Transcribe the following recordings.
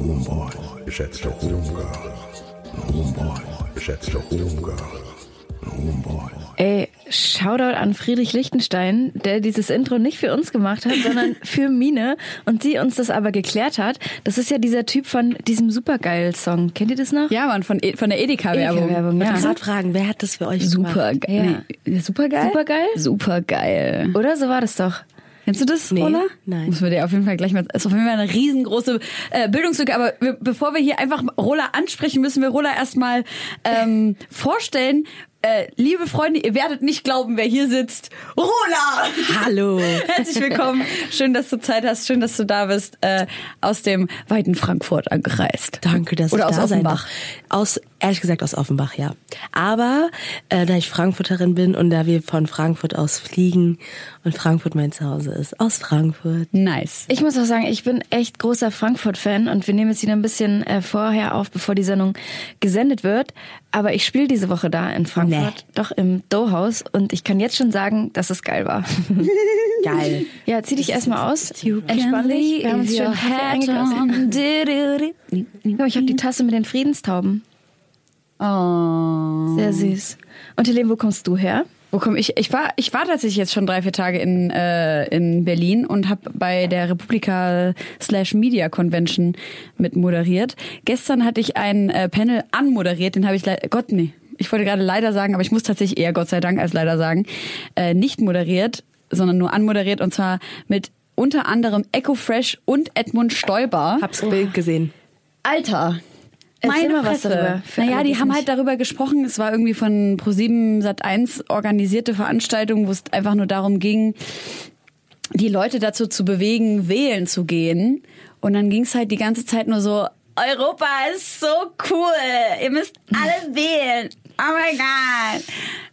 und Homeboys, geschätzte Homegirls und Homeboys, geschätzte Homegirls und Homeboys. Ey, Shoutout an Friedrich Lichtenstein, der dieses Intro nicht für uns gemacht hat, sondern für Mine und die uns das aber geklärt hat. Das ist ja dieser Typ von diesem Supergeil-Song. Kennt ihr das noch? Ja, Mann, von, e von der Edeka-Werbung. Edeka-Werbung, Ich ja. wollte gerade fragen, wer hat das für euch Super gemacht? geil. Nee, supergeil? Supergeil? Supergeil. Oder so war das doch. Kennst du das, Nee, Rola? nein. Müssen wir dir auf jeden Fall gleich mal. Ist auf jeden Fall eine riesengroße äh, Bildungslücke. Aber wir, bevor wir hier einfach Rola ansprechen, müssen wir Rola erstmal ähm, vorstellen. Äh, liebe Freunde, ihr werdet nicht glauben, wer hier sitzt. Rola! Hallo. Herzlich willkommen. Schön, dass du Zeit hast. Schön, dass du da bist. Äh, aus dem weiten Frankfurt angereist. Danke, dass Oder ich aus da sein Offenbach. darf. Aus, ehrlich gesagt aus Offenbach, ja. Aber äh, da ich Frankfurterin bin und da wir von Frankfurt aus fliegen und Frankfurt mein Zuhause ist, aus Frankfurt. Nice. Ich muss auch sagen, ich bin echt großer Frankfurt-Fan und wir nehmen jetzt wieder ein bisschen äh, vorher auf, bevor die Sendung gesendet wird. Aber ich spiele diese Woche da in Frankfurt, Nee. doch im Dohaus und ich kann jetzt schon sagen, dass es geil war. Geil. ja, zieh dich erstmal aus, entspann dich. Wir haben uns schön Kaffee ich habe die Tasse mit den Friedenstauben. Oh. Sehr süß. Und Helene, wo kommst du her? Wo komme ich? Ich war, ich war tatsächlich jetzt schon drei, vier Tage in, äh, in Berlin und habe bei der Republika slash Media Convention mit moderiert. Gestern hatte ich ein äh, Panel anmoderiert, den habe ich leider, Gott, nee, ich wollte gerade leider sagen, aber ich muss tatsächlich eher Gott sei Dank als leider sagen, äh, nicht moderiert, sondern nur anmoderiert und zwar mit unter anderem Echo Fresh und Edmund Stoiber. Hab's Bild gesehen. Alter. Erzähl Meine mal was darüber, Naja, die haben nicht- halt darüber gesprochen. Es war irgendwie von Pro7 Sat1 organisierte Veranstaltung, wo es einfach nur darum ging, die Leute dazu zu bewegen, wählen zu gehen. Und dann ging es halt die ganze Zeit nur so, Europa ist so cool. Ihr müsst alle wählen. Oh mein Gott.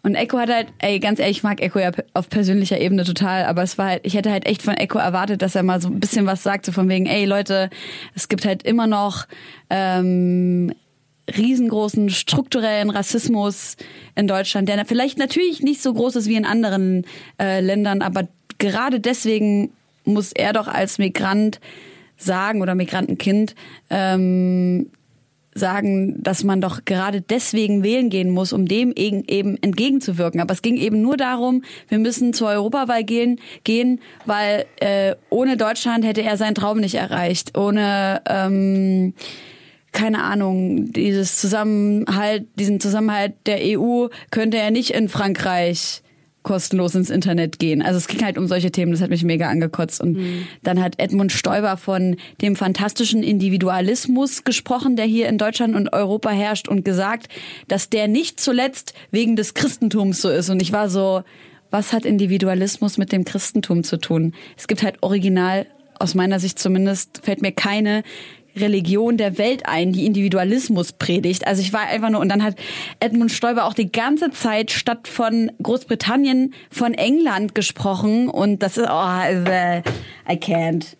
Und Echo hat halt, ey, ganz ehrlich, ich mag Echo ja auf persönlicher Ebene total, aber es war halt, ich hätte halt echt von Echo erwartet, dass er mal so ein bisschen was sagt, so von wegen, ey Leute, es gibt halt immer noch ähm, riesengroßen strukturellen Rassismus in Deutschland, der vielleicht natürlich nicht so groß ist wie in anderen äh, Ländern, aber gerade deswegen muss er doch als Migrant sagen oder Migrantenkind ähm, sagen, dass man doch gerade deswegen wählen gehen muss, um dem eben entgegenzuwirken. Aber es ging eben nur darum, wir müssen zur Europawahl gehen, gehen weil äh, ohne Deutschland hätte er seinen Traum nicht erreicht. Ohne ähm, keine Ahnung, dieses Zusammenhalt, diesen Zusammenhalt der EU könnte er nicht in Frankreich kostenlos ins Internet gehen. Also es ging halt um solche Themen, das hat mich mega angekotzt. Und dann hat Edmund Stoiber von dem fantastischen Individualismus gesprochen, der hier in Deutschland und Europa herrscht und gesagt, dass der nicht zuletzt wegen des Christentums so ist. Und ich war so, was hat Individualismus mit dem Christentum zu tun? Es gibt halt original, aus meiner Sicht zumindest, fällt mir keine Religion der Welt ein, die Individualismus predigt. Also ich war einfach nur, und dann hat Edmund Stoiber auch die ganze Zeit statt von Großbritannien von England gesprochen und das ist, oh, also, I can't.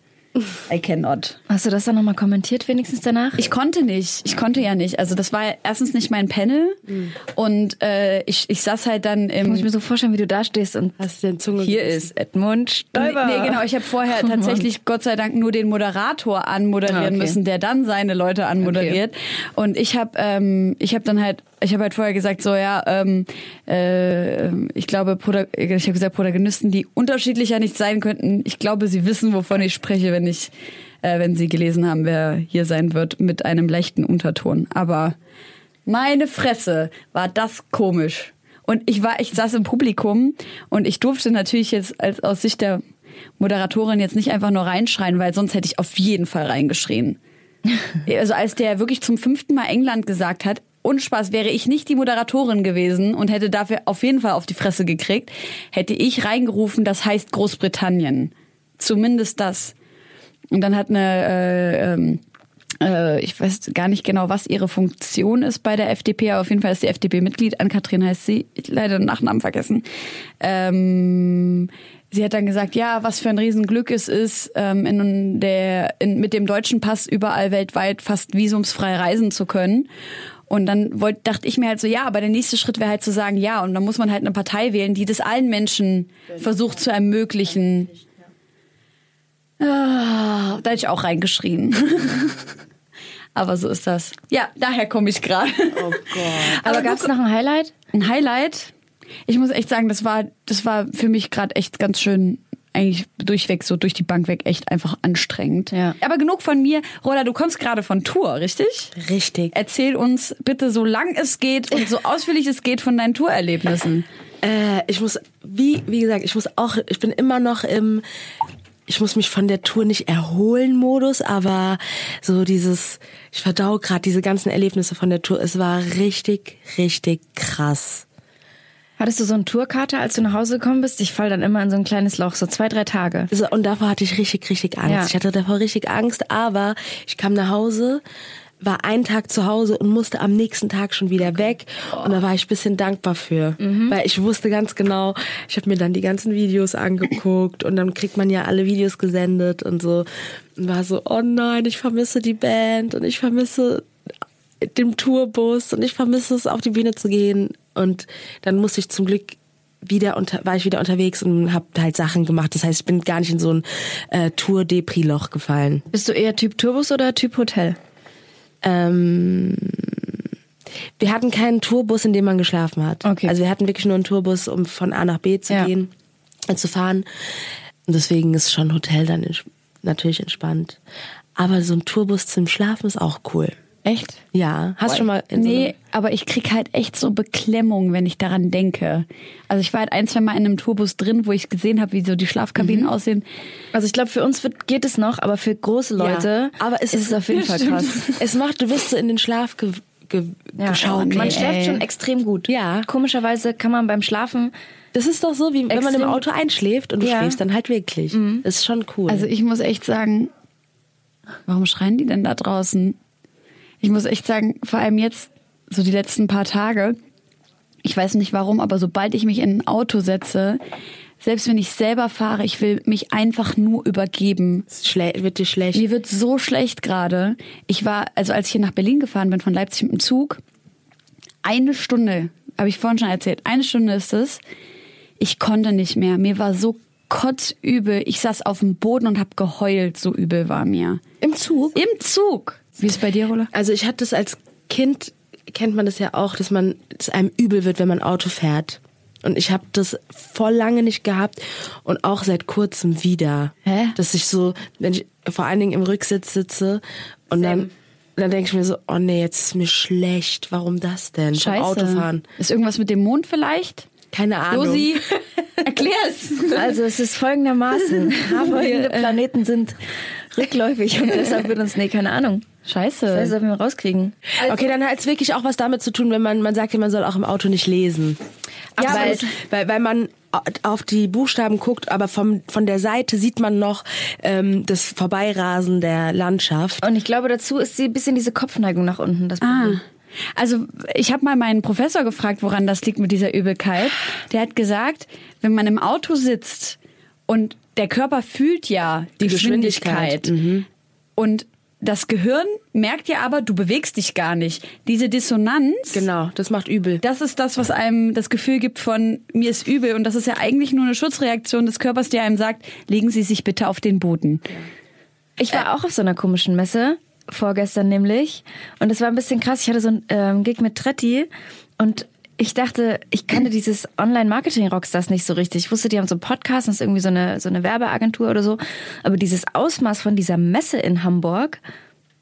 I cannot. Hast du das dann nochmal kommentiert, wenigstens danach? Ich konnte nicht. Ich konnte ja nicht. Also das war erstens nicht mein Panel. Und äh, ich, ich saß halt dann im... muss ich mir so vorstellen, wie du da stehst und Hast den Zunge hier gebissen? ist Edmund Stoiber. Nee, genau. Ich habe vorher tatsächlich Gott sei Dank nur den Moderator anmoderieren Ah, okay. müssen, der dann seine Leute anmoderiert. Und ich habe ähm, ich habe dann halt ich habe halt vorher gesagt so ja ähm, äh, ich glaube Prota- ich habe gesagt Protagonisten, die unterschiedlicher nicht sein könnten. Ich glaube, sie wissen, wovon ich spreche, wenn ich äh, wenn sie gelesen haben, wer hier sein wird mit einem leichten Unterton. Aber meine Fresse, war das komisch. Und ich war, ich saß im Publikum und ich durfte natürlich jetzt als aus Sicht der Moderatorin jetzt nicht einfach nur reinschreien, weil sonst hätte ich auf jeden Fall reingeschrien. Also als der wirklich zum fünften Mal England gesagt hat, Unspaß, wäre ich nicht die Moderatorin gewesen und hätte dafür auf jeden Fall auf die Fresse gekriegt, hätte ich reingerufen, das heißt Großbritannien. Zumindest das. Und dann hat eine, äh, ähm, äh, ich weiß gar nicht genau, was ihre Funktion ist bei der FDP, aber auf jeden Fall ist sie FDP-Mitglied. Ann-Kathrin heißt sie. Ich leider den Nachnamen vergessen. Ähm, sie hat dann gesagt, ja, was für ein Riesenglück es ist, ähm, in der, in, mit dem deutschen Pass überall weltweit fast visumsfrei reisen zu können. Und dann wollt, dachte ich mir halt so, ja, aber der nächste Schritt wäre halt zu sagen, ja, und dann muss man halt eine Partei wählen, die das allen Menschen versucht zu ermöglichen. Ah, da hätte ich auch reingeschrien. Aber so ist das. Ja, daher komme ich gerade. Oh Gott. Aber gab es noch ein Highlight? Ein Highlight. Ich muss echt sagen, das war, das war für mich gerade echt ganz schön, eigentlich durchweg, so durch die Bank weg, echt einfach anstrengend. Ja. Aber genug von mir. Rola, du kommst gerade von Tour, richtig? Richtig. Erzähl uns bitte so lang es geht und so ausführlich es geht von deinen Tourerlebnissen. Äh, ich muss, wie, wie gesagt, ich muss auch, ich bin immer noch im, ich muss mich von der Tour nicht erholen Modus, aber so dieses, ich verdau gerade diese ganzen Erlebnisse von der Tour. Es war richtig, richtig krass. Hattest du so einen Tourkater, als du nach Hause gekommen bist? Ich fall dann immer in so ein kleines Loch, so zwei, drei Tage. So, und davor hatte ich richtig, richtig Angst. Ja. Ich hatte davor richtig Angst, aber ich kam nach Hause, war einen Tag zu Hause und musste am nächsten Tag schon wieder weg. Und da war ich ein bisschen dankbar für. Weil ich wusste ganz genau, ich habe mir dann die ganzen Videos angeguckt und dann kriegt man ja alle Videos gesendet und so. Und war so, oh nein, ich vermisse die Band und ich vermisse den Tourbus und ich vermisse es, auf die Bühne zu gehen. Und dann musste ich zum Glück wieder unter, war ich wieder unterwegs und habe halt Sachen gemacht. Das heißt, ich bin gar nicht in so ein äh, Tour-Depri-Loch gefallen. Bist du eher Typ Tourbus oder Typ Hotel? Ähm, wir hatten keinen Tourbus, in dem man geschlafen hat. Okay. Also wir hatten wirklich nur einen Tourbus, um von A nach B zu Ja. gehen, äh, zu fahren. Und deswegen ist schon Hotel dann natürlich entspannt. Aber so ein Tourbus zum Schlafen ist auch cool. Echt? Ja, hast du schon mal in so nee, einem- aber ich krieg halt echt so Beklemmung, wenn ich daran denke. Also ich war halt ein, zwei Mal in einem Tourbus drin, wo ich gesehen habe, wie so die Schlafkabinen aussehen. Also ich glaube, für uns wird, geht es noch, aber für große Leute Ja, aber es ist ist- es auf jeden Fall krass. Es macht, du wirst so in den Schlaf ge ge Ja, geschaukelt. man ey. schläft schon extrem gut. Ja. Komischerweise kann man beim Schlafen Das ist doch so, wie wenn man im Auto einschläft und du Ja. Mhm. schläfst dann halt wirklich. Das ist schon cool. Also ich muss echt sagen, warum schreien die denn da draußen? Ich muss echt sagen, vor allem jetzt, so die letzten paar Tage, ich weiß nicht warum, aber sobald ich mich in ein Auto setze, selbst wenn ich selber fahre, ich will mich einfach nur übergeben. es wird dir schlecht. Mir wird so schlecht gerade. Ich war, also als ich hier nach Berlin gefahren bin von Leipzig mit dem Zug, eine Stunde, habe ich vorhin schon erzählt, eine Stunde ist es. Ich konnte nicht mehr. Mir war so kotzübel. Ich saß auf dem Boden und habe geheult. So übel war mir. Im Zug? Im Zug. Wie ist es bei dir, Rola? Also ich hatte das als Kind, kennt man das ja auch, dass man, dass einem übel wird, wenn man Auto fährt. Und ich habe das voll lange nicht gehabt und auch seit kurzem wieder. Hä? Dass ich so, wenn ich vor allen Dingen im Rücksitz sitze und dann, dann denke ich mir so, oh nee, jetzt ist mir schlecht. Warum das denn? Scheiße. Autofahren. Ist irgendwas mit dem Mond vielleicht? Keine Ahnung. Josi, erklär's. Also es ist folgendermaßen. Folgende Planeten sind rückläufig und deshalb wird uns, nee, keine Ahnung. Scheiße. Das sollten wir rauskriegen. Okay, dann hat es wirklich auch was damit zu tun, wenn man, man sagt ja, man soll auch im Auto nicht lesen. Ja, weil, aber- weil, weil man auf die Buchstaben guckt, aber vom, von der Seite sieht man noch ähm, das Vorbeirasen der Landschaft. Und ich glaube, dazu ist sie ein bisschen diese Kopfneigung nach unten. Das Ah. Also ich habe mal meinen Professor gefragt, woran das liegt mit dieser Übelkeit. Der hat gesagt, wenn man im Auto sitzt und der Körper fühlt ja Die Geschwindigkeit. Geschwindigkeit, mhm. Und das Gehirn merkt ja aber, du bewegst dich gar nicht. Diese Dissonanz, Genau, das macht übel. das ist das, was einem das Gefühl gibt von mir ist übel. Und das ist ja eigentlich nur eine Schutzreaktion des Körpers, der einem sagt, legen Sie sich bitte auf den Boden. Ich war auch auf so einer komischen Messe, vorgestern nämlich. Und es war ein bisschen krass. Ich hatte so einen ähm, Gig mit Tretti und ich dachte, ich kannte dieses Online-Marketing-Rockstars nicht so richtig. Ich wusste, die haben so einen Podcast, das ist irgendwie so eine, so eine Werbeagentur oder so. Aber dieses Ausmaß von dieser Messe in Hamburg,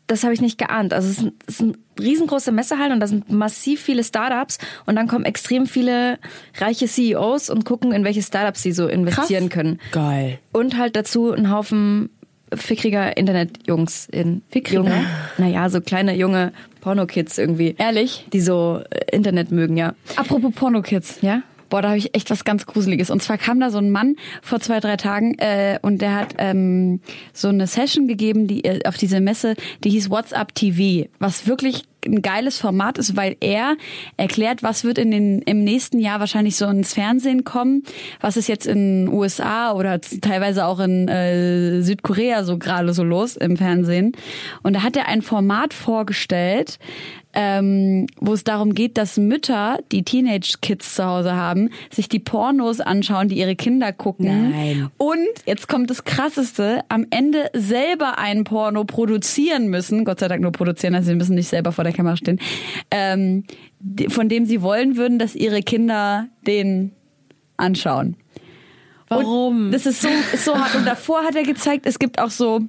das habe ich nicht geahnt. Also es ist, ein, es eine riesengroße Messehalle und da sind massiv viele Startups und dann kommen extrem viele reiche CEOs und gucken, in welche Startups sie so investieren können. Geil. Und halt dazu ein Haufen fickriger Internetjungs in Fickriger? junge, naja, so kleine junge Porno-Kids irgendwie. Ehrlich? Die so äh, Internet mögen, ja. Apropos Pornokids. Ja? Boah, da habe ich echt was ganz Gruseliges. Und zwar kam da so ein Mann vor zwei, drei Tagen äh, und der hat ähm, so eine Session gegeben, die äh, auf diese Messe, die hieß WhatsApp TV, was wirklich ein geiles Format ist, weil er erklärt, was wird in den im nächsten Jahr wahrscheinlich so ins Fernsehen kommen, was ist jetzt in USA oder teilweise auch in äh, Südkorea so gerade so los im Fernsehen. Und da hat er ein Format vorgestellt, ähm, wo es darum geht, dass Mütter, die Teenage-Kids zu Hause haben, sich die Pornos anschauen, die ihre Kinder gucken. Nein. Und jetzt kommt das Krasseste, am Ende selber einen Porno produzieren müssen, Gott sei Dank nur produzieren, also sie müssen nicht selber vor der Kamera stehen, ähm, von dem sie wollen würden, dass ihre Kinder den anschauen. Warum? Und das ist so, ist so hart. Und davor hat er gezeigt, es gibt auch so,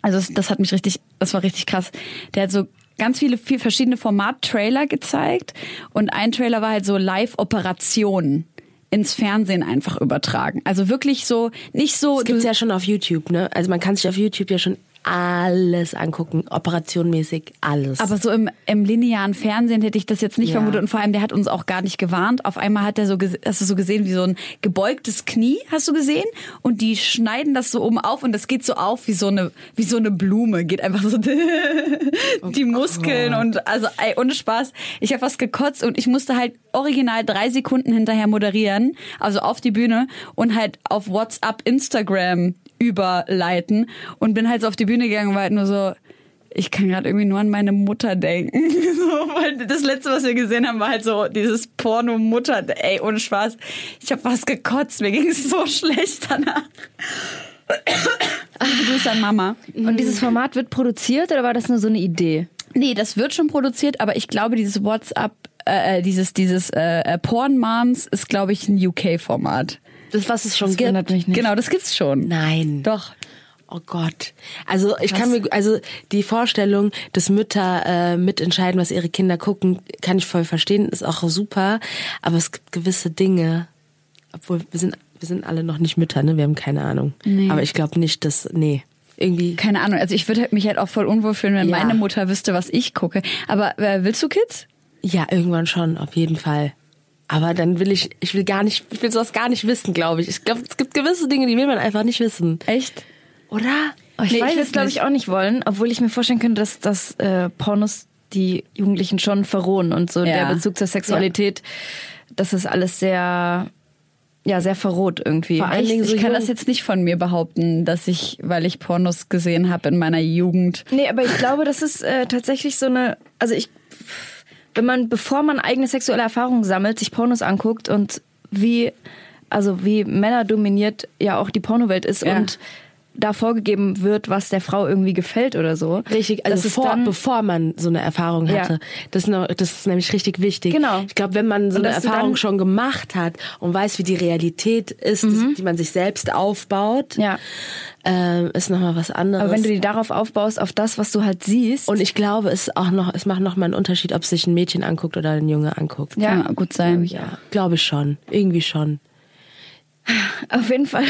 also das, das hat mich richtig, das war richtig krass. Der hat so ganz viele viel verschiedene Format-Trailer gezeigt und ein Trailer war halt so Live-Operationen ins Fernsehen einfach übertragen. Also wirklich so, nicht so. Das gibt's du- ja schon auf YouTube, ne? Also man kann sich auf YouTube ja schon alles angucken, operationmäßig alles. Aber so im, im linearen Fernsehen hätte ich das jetzt nicht Ja. vermutet und vor allem der hat uns auch gar nicht gewarnt. Auf einmal hat er so, hast du so gesehen wie so ein gebeugtes Knie, hast du gesehen? Und die schneiden das so oben auf und das geht so auf wie so eine, wie so eine Blume, geht einfach so die Muskeln und also ey, ohne Spaß. Ich habe was gekotzt und ich musste halt original drei Sekunden hinterher moderieren, also auf die Bühne und halt auf WhatsApp, Instagram überleiten und bin halt so auf die Bühne gegangen und war halt nur so, ich kann gerade irgendwie nur an meine Mutter denken. so, weil das letzte, was wir gesehen haben, war halt so dieses Porno-Mutter. Ey, ohne Spaß. Ich habe was gekotzt. Mir ging es so schlecht danach. Liebe Grüße an Mama. Und dieses Format wird produziert oder war das nur so eine Idee? Nee, das wird schon produziert, aber ich glaube, dieses WhatsApp, äh, dieses, dieses äh, äh, Porn Moms ist, glaube ich, ein UK-Format. Das, was es schon Das gibt. wundert mich nicht. Genau, das gibt's schon. Nein. Doch. Oh Gott. Also ich kann mir, also die Vorstellung, dass Mütter äh, mitentscheiden, was ihre Kinder gucken, kann ich voll verstehen, ist auch super. Aber es gibt gewisse Dinge, obwohl wir sind, wir sind alle noch nicht Mütter, ne? Wir haben keine Ahnung. Nee. Aber ich glaube nicht, dass, nee, irgendwie. Keine Ahnung. Also ich würde mich halt auch voll unwohl fühlen, wenn Ja. meine Mutter wüsste, was ich gucke. Aber äh, willst du Kids? Ja, irgendwann schon, auf jeden Fall. Aber dann will ich, ich will gar nicht, ich will sowas gar nicht wissen, glaube ich. Ich glaube, es gibt gewisse Dinge, die will man einfach nicht wissen. Echt? Oder? Oh, ich Nee, ich weiß will's es, glaube ich, auch nicht wollen, obwohl ich mir vorstellen könnte, dass, dass äh, Pornos die Jugendlichen schon verrohen und so Ja. der Bezug zur Sexualität, das ist alles sehr, ja, sehr verroht irgendwie. Vor allen? Dingen so ich kann jung. das jetzt nicht von mir behaupten, dass ich, weil ich Pornos gesehen habe in meiner Jugend. Nee, aber ich glaube, das ist äh, tatsächlich so eine, also ich, wenn man, bevor man eigene sexuelle Erfahrungen sammelt, sich Pornos anguckt und wie, also wie Männer dominiert ja auch die Pornowelt ist Ja. und da vorgegeben wird, was der Frau irgendwie gefällt oder so. Richtig, also Das vor, dann- bevor man so eine Erfahrung Ja. hatte. Das, ist noch, das ist nämlich richtig wichtig. Genau. Ich glaube, wenn man so Und eine Erfahrung schon gemacht hat und weiß, wie die Realität ist, die, die man sich selbst aufbaut, Mhm. Ja. Ähm, ist nochmal was anderes. Aber wenn du die darauf aufbaust, auf das, was du halt siehst. und ich glaube, es ist auch noch, es macht noch mal einen Unterschied, ob sich ein Mädchen anguckt oder ein Junge anguckt. Ja, Kann gut sein. Ja, glaube ich schon. Irgendwie schon. auf jeden Fall.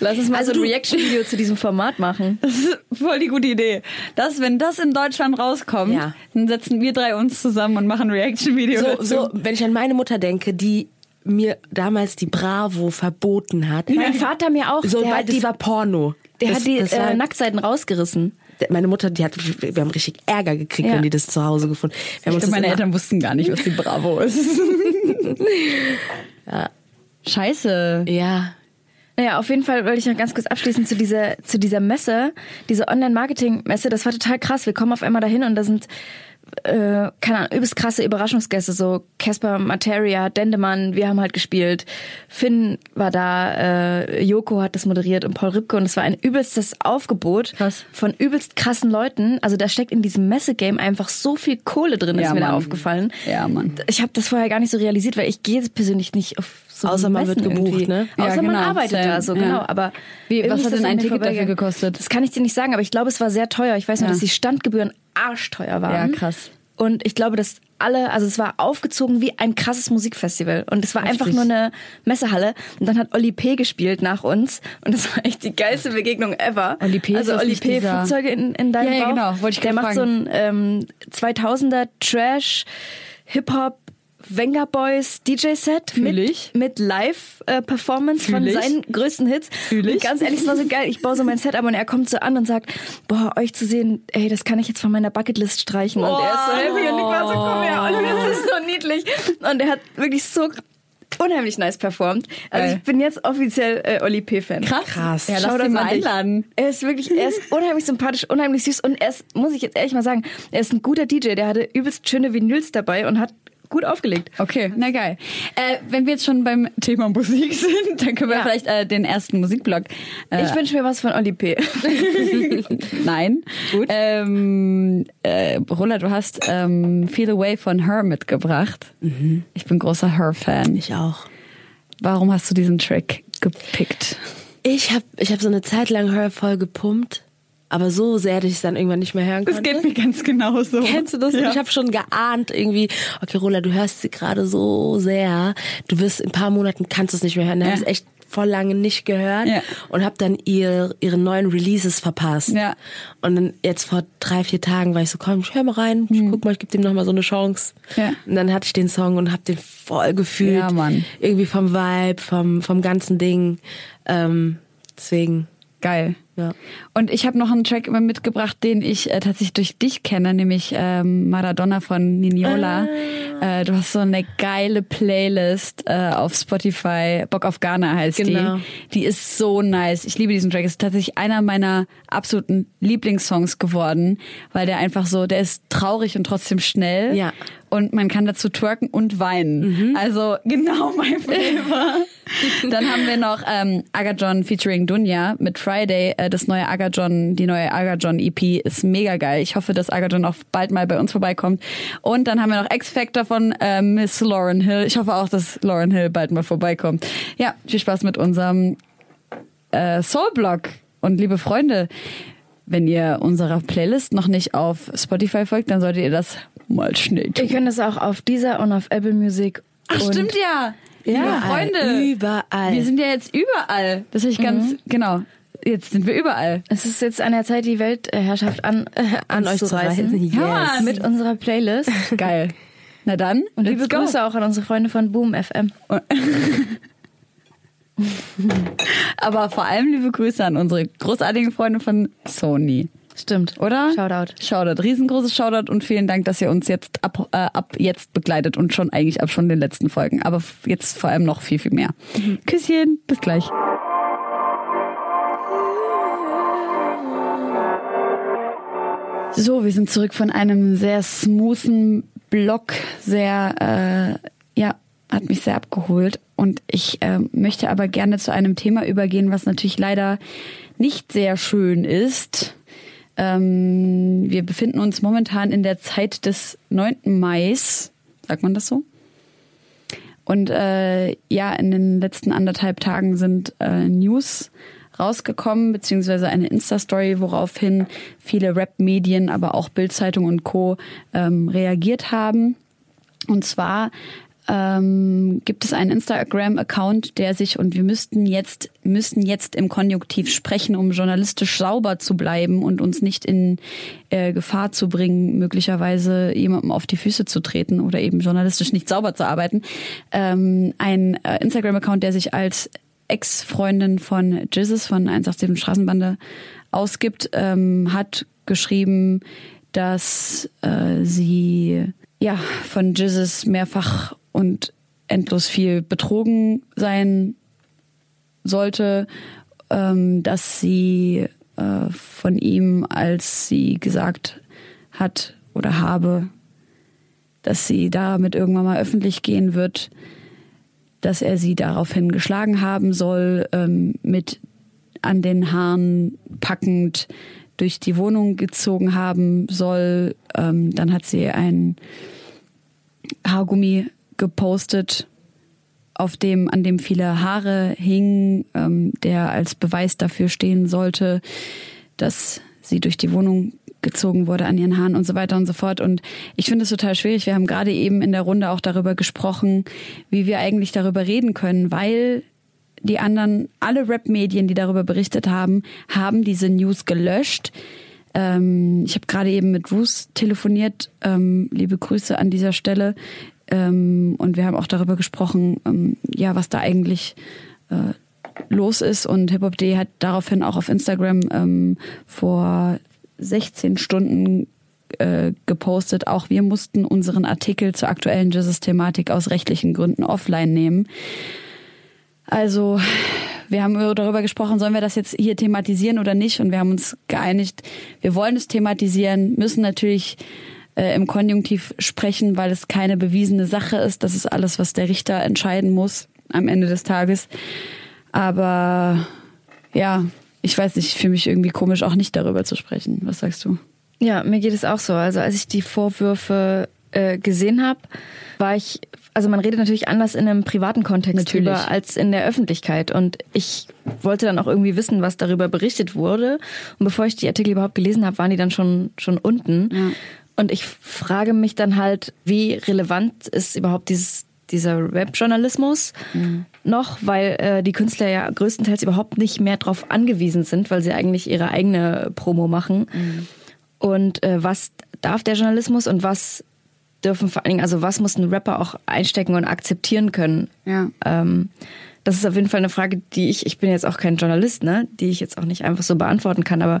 Lass uns mal Also so ein Reaction-Video zu diesem Format machen. Das ist voll die gute Idee. Das, wenn das in Deutschland rauskommt, Ja. dann setzen wir drei uns zusammen und machen ein Reaction-Video So, so, wenn ich an meine Mutter denke, die mir damals die Bravo verboten hat. Mein Vater mir auch. So, der weil die, war Porno. der das, hat die war, äh, Nacktseiten rausgerissen. meine Mutter, die hat, wir haben richtig Ärger gekriegt, Ja. wenn die das zu Hause gefunden. Wir haben Ich meine Eltern wussten gar nicht, was die Bravo ist. Ja. Scheiße. Ja. Naja, auf jeden Fall wollte ich noch ganz kurz abschließen zu dieser, zu dieser Messe, diese Online-Marketing-Messe. Das war total krass. Wir kommen auf einmal dahin und da sind äh, keine Ahnung, übelst krasse Überraschungsgäste, so Casper Materia, Dendemann, wir haben halt gespielt, Finn war da, äh, Joko hat das moderiert und Paul Ripke und es war ein übelstes Aufgebot Krass. von übelst krassen Leuten. Also da steckt in diesem Messegame einfach so viel Kohle drin, ist Ja, mir da Mann. aufgefallen. Ja, Mann. Ich habe das vorher gar nicht so realisiert, weil ich gehe persönlich nicht auf so Außer man Messen wird gebucht, irgendwie. ne? Ja, Außer man genau, arbeitet same. da so, Ja. genau. Aber Wie, was ist hat das denn ein mir Ticket dafür gekostet? Das kann ich dir nicht sagen, aber ich glaube, es war sehr teuer. Ich weiß nur, Ja. dass die Standgebühren arschteuer waren. Ja, krass. Und ich glaube, dass alle, also es war aufgezogen wie ein krasses Musikfestival. Und es war einfach Heftig. nur eine Messehalle. Und dann hat Olli P. gespielt nach uns. Und das war echt die geilste Begegnung ever. Olli P. ist Also nicht P. dieser- Flugzeuge in, in deinem Ja, ja, Bauch. genau. Wollte ich Der macht so fragen. ein ähm, 2000er Trash, Hip-Hop, Venga Boys DJ-Set mit, mit Live-Performance Fühl von seinen größten Hits. Fühl ich. Und ganz ehrlich, es war so geil. Ich baue so mein Set ab und er kommt so an und sagt, boah, euch zu sehen, ey, das kann ich jetzt von meiner Bucketlist streichen. Und er ist so happy und ich war so, komm her, und das ist so niedlich. Und er hat wirklich so unheimlich nice performt. Also ich bin jetzt offiziell äh, Oli P-Fan. Krass. Krass. Ja, lass ihn mal einladen. Er ist wirklich, er ist unheimlich sympathisch, unheimlich süß und er ist, muss ich jetzt ehrlich mal sagen, er ist ein guter DJ. Der hatte übelst schöne Vinyls dabei und hat gut aufgelegt. Okay, na geil. Äh, wenn wir jetzt schon beim Thema Musik sind, dann können wir Ja. vielleicht äh, den ersten Musikblock. Äh, Ich wünsche mir was von Oli P. nein. Gut. Ähm, äh, Rolla, du hast ähm, Feel Away von Her mitgebracht. Ich bin großer Her-Fan. Ich auch. Warum hast du diesen Track gepickt? Ich habe ich hab so eine Zeit lang Her voll gepumpt, aber so sehr, dass ich es dann irgendwann nicht mehr hören Das konnte. geht mir ganz genauso. Kennst du das? Ja. Ich habe schon geahnt irgendwie, okay, Rola, du hörst sie gerade so sehr. Du wirst in ein paar Monaten kannst du es nicht mehr hören. Dann Ja. es echt voll lange nicht gehört Ja. und habe dann ihr, ihre neuen Releases verpasst. Ja. Und dann jetzt vor drei, vier Tagen war ich so, komm, ich hör mal rein, ich guck mal, ich gebe dem noch mal so eine Chance. Ja. Und dann hatte ich den Song und habe den voll gefühlt. Ja, Mann. Irgendwie vom Vibe, vom, vom ganzen Ding. Ähm, deswegen, Geil. Ja. Und ich habe noch einen Track mitgebracht, den ich äh, tatsächlich durch dich kenne, nämlich ähm, Maradona von Niniola. Äh, du hast so eine geile Playlist äh, auf Spotify. Bock auf Ghana heißt Genau. die. Die ist so nice. Ich liebe diesen Track. Ist tatsächlich einer meiner absoluten Lieblingssongs geworden, weil der einfach so, der ist traurig und trotzdem schnell. Ja. Und man kann dazu twerken und weinen. Also genau mein Flavor. Dann haben wir noch ähm, Agajon featuring Dunja mit Friday. Äh, das neue Agajon, die neue Agajon EP ist mega geil. Ich hoffe, dass Agajon auch bald mal bei uns vorbeikommt. Und dann haben wir noch X Factor von äh, Miss Lauren Hill. Ich hoffe auch, dass Lauren Hill bald mal vorbeikommt. Ja, viel Spaß mit unserem äh, Soulblog. Und liebe Freunde, wenn ihr unserer Playlist noch nicht auf Spotify folgt, dann solltet ihr das mal schnell tun. Ihr könnt es auch auf dieser und auf Apple Music. Ach, und stimmt ja. Liebe Überall, Freunde. überall. Wir sind ja jetzt überall. Das habe ich ganz, genau. Jetzt sind wir überall. Es ist jetzt an der Zeit, die Weltherrschaft an, äh, An euch zu reißen. Yes. Ja, Mann. Mit unserer Playlist. Geil. Na dann, Und let's liebe go. Grüße auch an unsere Freunde von Boom FM. Aber vor allem liebe Grüße an unsere großartigen Freunde von Sony. Stimmt. Oder? Shoutout. Shoutout. Riesengroßes Shoutout und vielen Dank, dass ihr uns jetzt ab, äh, ab jetzt begleitet und schon eigentlich ab schon den letzten Folgen. Aber jetzt vor allem noch viel, viel mehr. Küsschen. Bis gleich. So, wir sind zurück von einem sehr smoothen Block, sehr, äh, ja, hat mich sehr abgeholt. Und ich äh, möchte aber gerne zu einem Thema übergehen, was natürlich leider nicht sehr schön ist. Ähm, wir befinden uns momentan in der Zeit des 9. Mais. Sagt man das so? Und äh, ja, in den letzten anderthalb Tagen sind äh, News rausgekommen, beziehungsweise eine Insta-Story, woraufhin viele Rap-Medien, aber auch Bild-Zeitung und Co. Ähm, reagiert haben. Und zwar ähm, gibt es einen Instagram-Account, der sich, und wir müssten jetzt, müssen jetzt im Konjunktiv sprechen, um journalistisch sauber zu bleiben und uns nicht in äh, Gefahr zu bringen, möglicherweise jemandem auf die Füße zu treten oder eben journalistisch nicht sauber zu arbeiten. Ähm, ein äh, Instagram-Account, der sich als Ex-Freundin von Jesus von 187 Straßenbande ausgibt, ähm, hat geschrieben, dass äh, sie ja von Jesus mehrfach und endlos viel betrogen sein sollte, ähm, dass sie äh, von ihm, als sie gesagt hat oder habe, dass sie damit irgendwann mal öffentlich gehen wird, dass er sie daraufhin geschlagen haben soll, ähm, mit an den Haaren packend durch die Wohnung gezogen haben soll. Ähm, dann hat sie ein Haargummi gepostet, auf dem, an dem viele Haare hingen, ähm, der als Beweis dafür stehen sollte, dass sie durch die Wohnung gezogen wurde an ihren Haaren und so weiter und so fort. Und ich finde es total schwierig. Wir haben gerade eben in der Runde auch darüber gesprochen, wie wir eigentlich darüber reden können, weil die anderen, alle Rap-Medien, die darüber berichtet haben, haben diese News gelöscht. Ähm, ich habe gerade eben mit Bruce telefoniert. Ähm, liebe Grüße an dieser Stelle. Ähm, und wir haben auch darüber gesprochen, ähm, ja, was da eigentlich äh, los ist. Und Hip-Hop.de hat daraufhin auch auf Instagram ähm, vor 16 Stunden äh, gepostet. Auch wir mussten unseren Artikel zur aktuellen Jesus-Thematik aus rechtlichen Gründen offline nehmen. Also wir haben darüber gesprochen, sollen wir das jetzt hier thematisieren oder nicht? Und wir haben uns geeinigt, wir wollen es thematisieren, müssen natürlich äh, im Konjunktiv sprechen, weil es keine bewiesene Sache ist. Das ist alles, was der Richter entscheiden muss am Ende des Tages. Aber ja, ich weiß nicht, ich fühle mich irgendwie komisch, auch nicht darüber zu sprechen. Was sagst du? Ja, mir geht es auch so. Also als ich die Vorwürfe äh, gesehen habe, war ich also man redet natürlich anders in einem privaten Kontext natürlich. drüber als in der Öffentlichkeit. Und ich wollte dann auch irgendwie wissen, was darüber berichtet wurde. Und bevor ich die Artikel überhaupt gelesen habe, waren die dann schon, schon unten. Ja. Und ich frage mich dann halt, wie relevant ist überhaupt dieses, dieser Webjournalismus mhm. noch, weil äh, die Künstler ja größtenteils überhaupt nicht mehr darauf angewiesen sind, weil sie eigentlich ihre eigene Promo machen. Mhm. Und äh, was darf der Journalismus und was dürfen vor allen Dingen, also was muss ein Rapper auch einstecken und akzeptieren können? Ja. Ähm, das ist auf jeden Fall eine Frage, die ich, ich bin jetzt auch kein Journalist, ne, die ich jetzt auch nicht einfach so beantworten kann, aber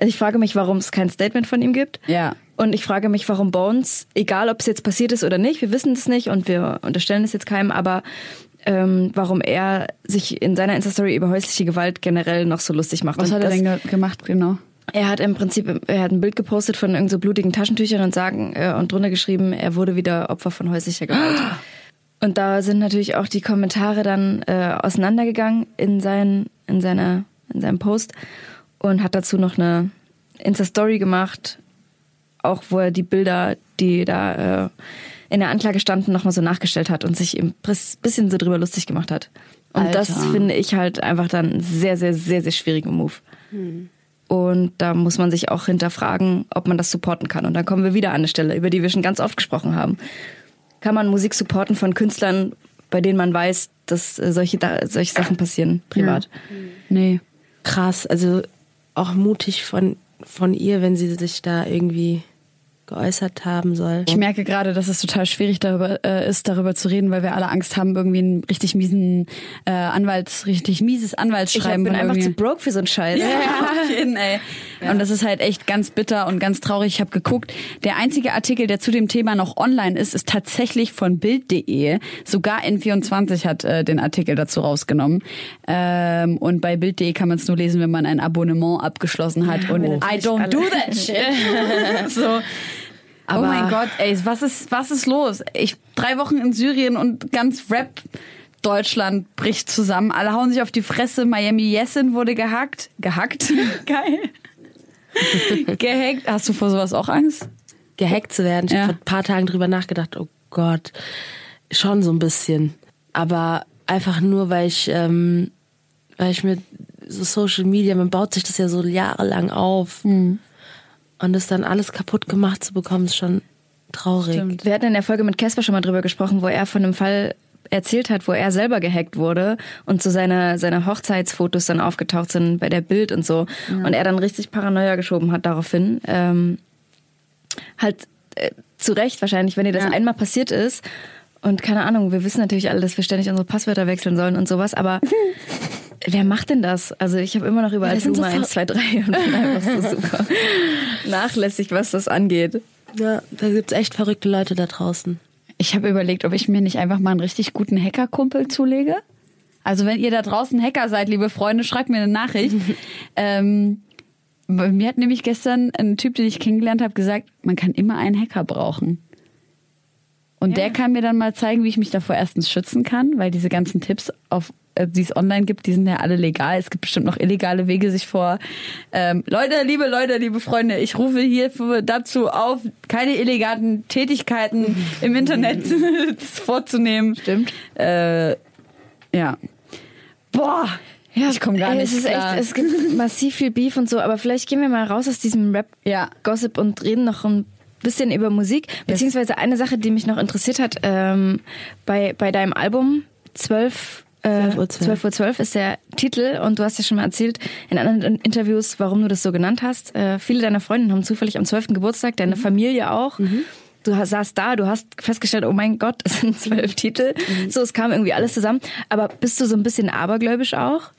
ich frage mich, warum es kein Statement von ihm gibt. Ja. Und ich frage mich, warum Bones, egal ob es jetzt passiert ist oder nicht, wir wissen es nicht und wir unterstellen es jetzt keinem, aber ähm, warum er sich in seiner Insta-Story über häusliche Gewalt generell noch so lustig macht. Was und hat er denn gemacht, genau? Er hat im Prinzip, er hat ein Bild gepostet von irgend so blutigen Taschentüchern und sagen äh, und drunter geschrieben, er wurde wieder Opfer von häuslicher Gewalt. Und da sind natürlich auch die Kommentare dann äh, auseinandergegangen in sein, in seiner, in seinem Post und hat dazu noch eine Insta-Story gemacht, auch wo er die Bilder, die da äh, in der Anklage standen, nochmal so nachgestellt hat und sich ein bisschen so drüber lustig gemacht hat. Und Alter. das finde ich halt einfach dann einen sehr, sehr, sehr, sehr schwierigen Move. Hm. Und da muss man sich auch hinterfragen, ob man das supporten kann. Und dann kommen wir wieder an eine Stelle, über die wir schon ganz oft gesprochen haben. Kann man Musik supporten von Künstlern, bei denen man weiß, dass äh, solche, solche Sachen passieren, privat? Ja. Nee. Krass, also auch mutig von, von ihr, wenn sie sich da irgendwie geäußert haben soll. Ich merke gerade, dass es total schwierig darüber äh, ist, darüber zu reden, weil wir alle Angst haben, irgendwie einen richtig miesen äh, Anwalts, richtig mieses Anwaltsschreiben. Ich bin einfach zu broke für so einen Scheiß. Ja, auf jeden, ey. Ja. Und das ist halt echt ganz bitter und ganz traurig. Ich habe geguckt, der einzige Artikel, der zu dem Thema noch online ist, ist tatsächlich von Bild.de. Sogar N24 hat äh, den Artikel dazu rausgenommen. Ähm, und bei Bild.de kann man es nur lesen, wenn man ein Abonnement abgeschlossen hat. Und oh, I don't do that shit. so. Aber oh mein Gott, ey, was ist, was ist los? Ich drei Wochen in Syrien und ganz Rap Deutschland bricht zusammen. Alle hauen sich auf die Fresse. Miami Yesin wurde gehackt. Gehackt? Geil. Gehackt. Hast du vor sowas auch Angst? Gehackt zu werden. Ich ja. habe vor ein paar Tagen drüber nachgedacht. Oh Gott. Schon so ein bisschen. Aber einfach nur, weil ich, ähm, weil ich mir so Social Media, man baut sich das ja so jahrelang auf. Mhm. Und das dann alles kaputt gemacht zu bekommen, ist schon traurig. Stimmt. Wir hatten in der Folge mit Casper schon mal drüber gesprochen, wo er von einem Fall erzählt hat, wo er selber gehackt wurde und so seine, seine Hochzeitsfotos dann aufgetaucht sind bei der Bild und so. Ja. Und er dann richtig Paranoia geschoben hat daraufhin. Ähm, halt äh, zu Recht wahrscheinlich, wenn dir das ja. einmal passiert ist. Und keine Ahnung, wir wissen natürlich alle, dass wir ständig unsere Passwörter wechseln sollen und sowas, aber Wer macht denn das? Also ich habe immer noch überall ja, Nummer so 1, 2, 3 und bin einfach so super nachlässig, was das angeht. Ja, da gibt's echt verrückte Leute da draußen. Ich habe überlegt, ob ich mir nicht einfach mal einen richtig guten Hackerkumpel zulege. Also wenn ihr da draußen Hacker seid, liebe Freunde, schreibt mir eine Nachricht. ähm, mir hat nämlich gestern ein Typ, den ich kennengelernt habe, gesagt, man kann immer einen Hacker brauchen. Und ja. der kann mir dann mal zeigen, wie ich mich davor erstens schützen kann, weil diese ganzen Tipps, auf, die es online gibt, die sind ja alle legal. Es gibt bestimmt noch illegale Wege, sich vor. Ähm, Leute, liebe Leute, liebe Freunde, ich rufe hier dazu auf, keine illegalen Tätigkeiten im Internet vorzunehmen. Stimmt. Äh, ja. Boah. Ja, ich komme gar nicht es ist klar. Echt, es gibt massiv viel Beef und so, aber vielleicht gehen wir mal raus aus diesem Rap-Gossip ja. und reden noch ein bisschen über Musik. Beziehungsweise eine Sache, die mich noch interessiert hat, ähm, bei, bei deinem Album 12 12 Uhr 12. 12 Uhr 12 ist der Titel und du hast ja schon mal erzählt in anderen Interviews, warum du das so genannt hast. Äh, viele deiner Freundinnen haben zufällig am 12. Geburtstag, deine mhm. Familie auch. Mhm. Du saßt da, du hast festgestellt, oh mein Gott, es sind zwölf Titel. Mhm. So, es kam irgendwie alles zusammen. Aber bist du so ein bisschen abergläubisch auch?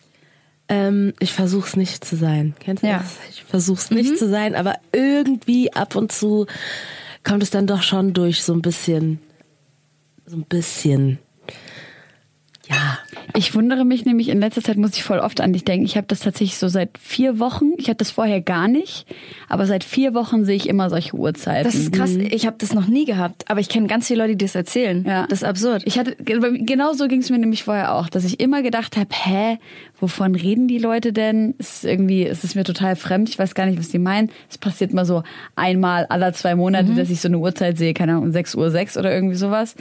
Ähm, ich versuch's nicht zu sein. Kennst du ja. das? Ich versuch's nicht mhm. zu sein, aber irgendwie ab und zu kommt es dann doch schon durch so ein bisschen, so ein bisschen, ja, ich wundere mich nämlich, in letzter Zeit muss ich voll oft an dich denken. Ich habe das tatsächlich so seit vier Wochen. Ich hatte das vorher gar nicht, aber seit vier Wochen sehe ich immer solche Uhrzeiten. Das ist krass. Mhm. Ich habe das noch nie gehabt, aber ich kenne ganz viele Leute, die das erzählen. Ja. Das ist absurd. Ich hatte genau so ging es mir nämlich vorher auch, dass ich immer gedacht habe, hä, wovon reden die Leute denn? Es ist irgendwie, es ist mir total fremd. Ich weiß gar nicht, was die meinen. Es passiert mal so einmal aller zwei Monate, mhm. dass ich so eine Uhrzeit sehe, keine Ahnung, 6 Uhr 6 oder irgendwie sowas.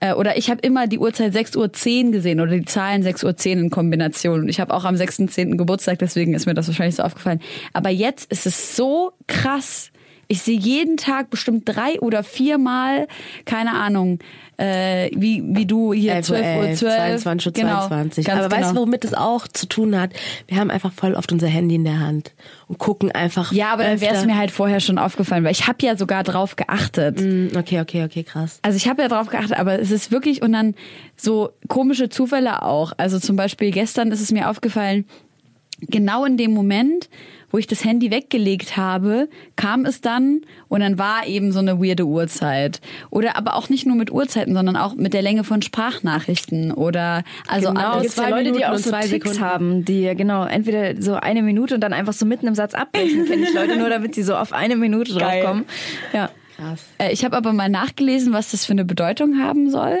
Äh, oder ich habe immer die Uhrzeit 6 Uhr 10 gesehen oder die Zahlen 6 Uhr 10 in Kombination. Und ich habe auch am 6.10. Geburtstag, deswegen ist mir das wahrscheinlich so aufgefallen. Aber jetzt ist es so krass. Ich sehe jeden Tag bestimmt drei oder viermal, keine Ahnung, äh, wie, wie du hier 11, 12 Uhr 12. 22 Uhr genau, 22. Aber genau. weißt du, womit es auch zu tun hat? Wir haben einfach voll oft unser Handy in der Hand und gucken einfach. Ja, aber dann wäre es mir halt vorher schon aufgefallen, weil ich habe ja sogar drauf geachtet. Mm, okay, okay, okay, krass. Also ich habe ja drauf geachtet, aber es ist wirklich und dann so komische Zufälle auch. Also zum Beispiel gestern ist es mir aufgefallen, genau in dem Moment, wo ich das Handy weggelegt habe, kam es dann und dann war eben so eine weirde Uhrzeit. Oder aber auch nicht nur mit Uhrzeiten, sondern auch mit der Länge von Sprachnachrichten oder also genau, gibt ja Leute, die auch so Tricks Sekunden. haben, die genau entweder so eine Minute und dann einfach so mitten im Satz abbrechen, kenne ich Leute nur, damit sie so auf eine Minute draufkommen. Ja. Krass. Äh, ich habe aber mal nachgelesen, was das für eine Bedeutung haben soll.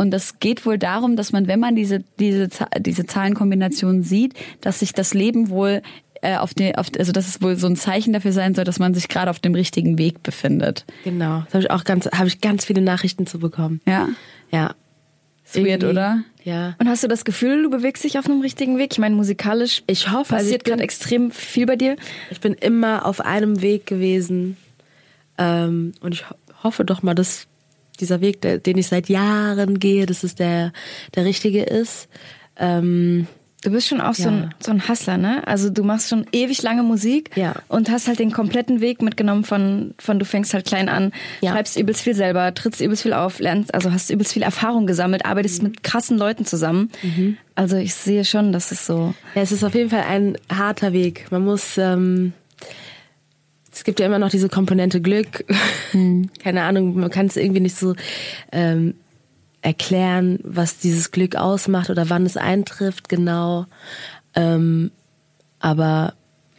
Und das geht wohl darum, dass man, wenn man diese, diese, diese Zahlenkombination sieht, dass sich das Leben wohl äh, auf den, auf, also dass es wohl so ein Zeichen dafür sein soll, dass man sich gerade auf dem richtigen Weg befindet. Genau, das habe ich auch ganz, habe ich ganz viele Nachrichten zu bekommen. Ja. Ja. Ist weird, oder? Ja. Und hast du das Gefühl, du bewegst dich auf einem richtigen Weg? Ich meine, musikalisch ich hoffe, also passiert also gerade extrem viel bei dir. Ich bin immer auf einem Weg gewesen. Ähm, und ich hoffe doch mal, dass dieser Weg, der, den ich seit Jahren gehe, dass es der, der richtige ist. Ähm, Du bist schon auch ja. so, ein, so ein Hustler, ne? Also du machst schon ewig lange Musik ja. und hast halt den kompletten Weg mitgenommen von, von du fängst halt klein an, ja. schreibst übelst viel selber, trittst übelst viel auf, lernst, also hast übelst viel Erfahrung gesammelt, arbeitest mhm. mit krassen Leuten zusammen. Mhm. Also ich sehe schon, dass es so. Ja, es ist auf jeden Fall ein harter Weg. Man muss, ähm, es gibt ja immer noch diese Komponente Glück. Mhm. Keine Ahnung, man kann es irgendwie nicht so ähm, erklären, was dieses Glück ausmacht oder wann es eintrifft, genau. Ähm, aber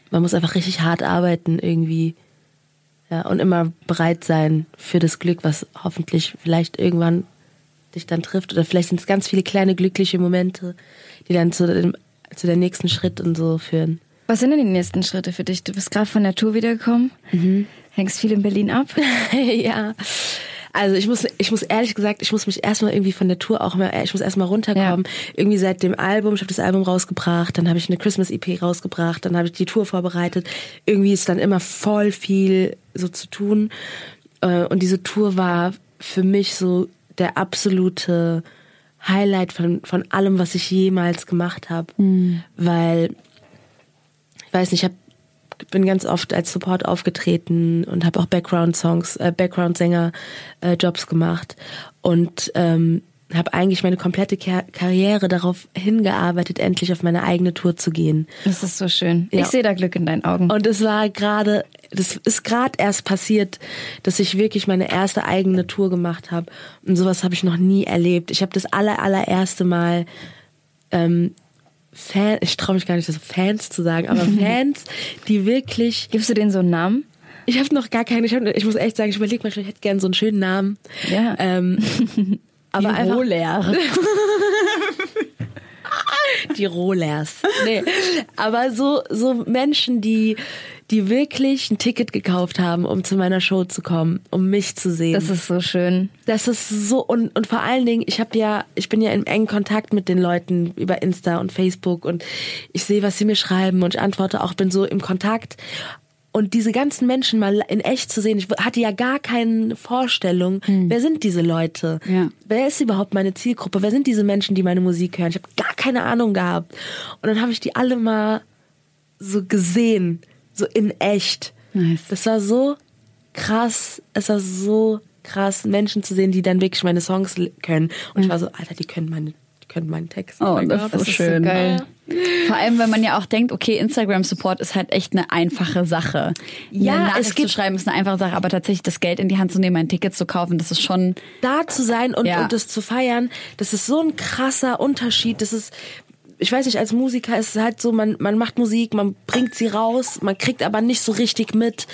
man muss einfach richtig hart arbeiten irgendwie. Ja, und immer bereit sein für das Glück, was hoffentlich vielleicht irgendwann dich dann trifft. Oder vielleicht sind es ganz viele kleine glückliche Momente, die dann zu dem, zu der nächsten Schritt und so führen. Was sind denn die nächsten Schritte für dich? Du bist gerade von der Tour wiedergekommen, mhm. hängst viel in Berlin ab. ja. Also ich muss, ich muss ehrlich gesagt, ich muss mich erstmal irgendwie von der Tour auch mal, ich muss erstmal runterkommen. Ja. Irgendwie seit dem Album, ich habe das Album rausgebracht, dann habe ich eine Christmas EP rausgebracht, dann habe ich die Tour vorbereitet. Irgendwie ist dann immer voll viel so zu tun. Äh, und diese Tour war für mich so der absolute Highlight von, von allem, was ich jemals gemacht habe. Mhm. Weil, weiß nicht, ich habe bin ganz oft als Support aufgetreten und habe auch Background-Songs, äh, Background-Sänger-Jobs äh, gemacht und ähm, habe eigentlich meine komplette Kar Karriere darauf hingearbeitet, endlich auf meine eigene Tour zu gehen. Das ist so schön. Ja. Ich sehe da Glück in deinen Augen. Und es war gerade, das ist gerade erst passiert, dass ich wirklich meine erste eigene Tour gemacht habe. Und sowas habe ich noch nie erlebt. Ich habe das aller allererste Mal ähm, Fan, ich traue mich gar nicht, das Fans zu sagen, aber Fans, die wirklich. Gibst du denen so einen Namen? Ich habe noch gar keinen. Ich, hab, ich muss echt sagen, ich überlege mal, ich hätte gerne so einen schönen Namen. Ja. Ähm, aber Die einfach Rohler. die Rollers. Nee, aber so so Menschen, die die wirklich ein Ticket gekauft haben, um zu meiner Show zu kommen, um mich zu sehen. Das ist so schön. Das ist so und und vor allen Dingen, ich habe ja, ich bin ja im engen Kontakt mit den Leuten über Insta und Facebook und ich sehe, was sie mir schreiben und ich antworte auch, bin so im Kontakt. Und diese ganzen Menschen mal in echt zu sehen, ich hatte ja gar keine Vorstellung, wer sind diese Leute? Ja. Wer ist überhaupt meine Zielgruppe? Wer sind diese Menschen, die meine Musik hören? Ich habe gar keine Ahnung gehabt. Und dann habe ich die alle mal so gesehen, so in echt. Nice. Das war so krass. Es war so krass, Menschen zu sehen, die dann wirklich meine Songs können. Und ich war so, Alter, die können meine, können meinen Text. Oh, mein das ist so schön. geil. Vor allem, wenn man ja auch denkt, okay, Instagram-Support ist halt echt eine einfache Sache. Ja, eine Nachricht es gibt- zu schreiben ist eine einfache Sache, aber tatsächlich das Geld in die Hand zu nehmen, ein Ticket zu kaufen, das ist schon da zu sein und, Ja. und das zu feiern, das ist so ein krasser Unterschied. Das ist, ich weiß nicht, als Musiker ist es halt so, man, man macht Musik, man bringt sie raus, man kriegt aber nicht so richtig mit.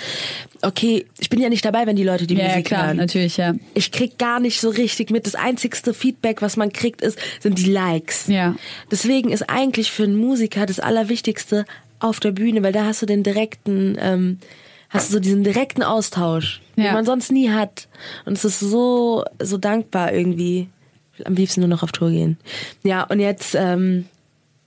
Okay, ich bin ja nicht dabei, wenn die Leute die ja, ja Musik klar, hören. natürlich, ja. Ich krieg gar nicht so richtig mit. Das einzigste Feedback, was man kriegt, ist, sind die Likes. Ja. Deswegen ist eigentlich für einen Musiker das Allerwichtigste auf der Bühne, weil da hast du den direkten, ähm, hast du so diesen direkten Austausch, Ja. den man sonst nie hat. Und es ist so, so dankbar irgendwie. Ich will am liebsten nur noch auf Tour gehen. Ja, und jetzt, ähm,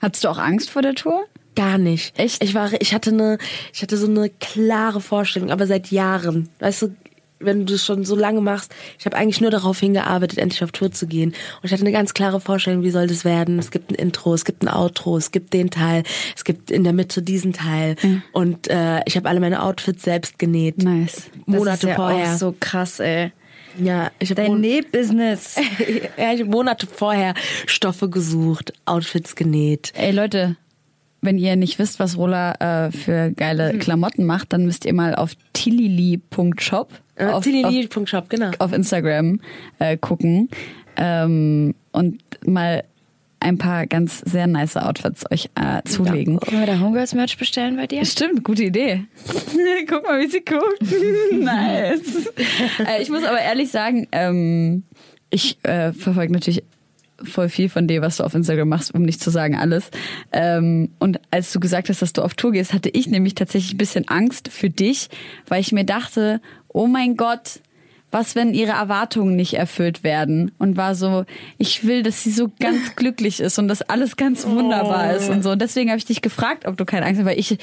Hattest du auch Angst vor der Tour? Gar nicht. Echt? Ich war, ich hatte eine, ich hatte so eine klare Vorstellung, aber seit Jahren. Weißt du, wenn du das schon so lange machst, ich habe eigentlich nur darauf hingearbeitet, endlich auf Tour zu gehen. Und ich hatte eine ganz klare Vorstellung, wie soll das werden. Es gibt ein Intro, es gibt ein Outro, es gibt den Teil, es gibt in der Mitte diesen Teil. Und äh, ich habe alle meine Outfits selbst genäht. Nice. Monate das ist ja vorher. Auch so krass, ey. Ja, ich habe Dein Nähbusiness. ja, ich hab Monate vorher Stoffe gesucht, Outfits genäht. Ey Leute, wenn ihr nicht wisst, was Rola äh, für Hm. geile Klamotten macht, dann müsst ihr mal auf tilili.shop Äh, auf, auf, Tilili.shop, genau. auf Instagram äh, gucken ähm, und mal ein paar ganz sehr nice Outfits euch äh, zulegen. Wollen wir da Homegirls Merch bestellen bei dir? Stimmt, gute Idee. Guck mal, wie sie guckt. nice. Äh, ich muss aber ehrlich sagen, ähm, ich äh, verfolge natürlich voll viel von dir, was du auf Instagram machst, um nicht zu sagen alles. Ähm, und als du gesagt hast, dass du auf Tour gehst, hatte ich nämlich tatsächlich ein bisschen Angst für dich, weil ich mir dachte, oh mein Gott, was, wenn ihre Erwartungen nicht erfüllt werden? Und war so, ich will, dass sie so ganz glücklich ist und dass alles ganz wunderbar ist und so. Und deswegen habe ich dich gefragt, ob du keine Angst hast, weil ich,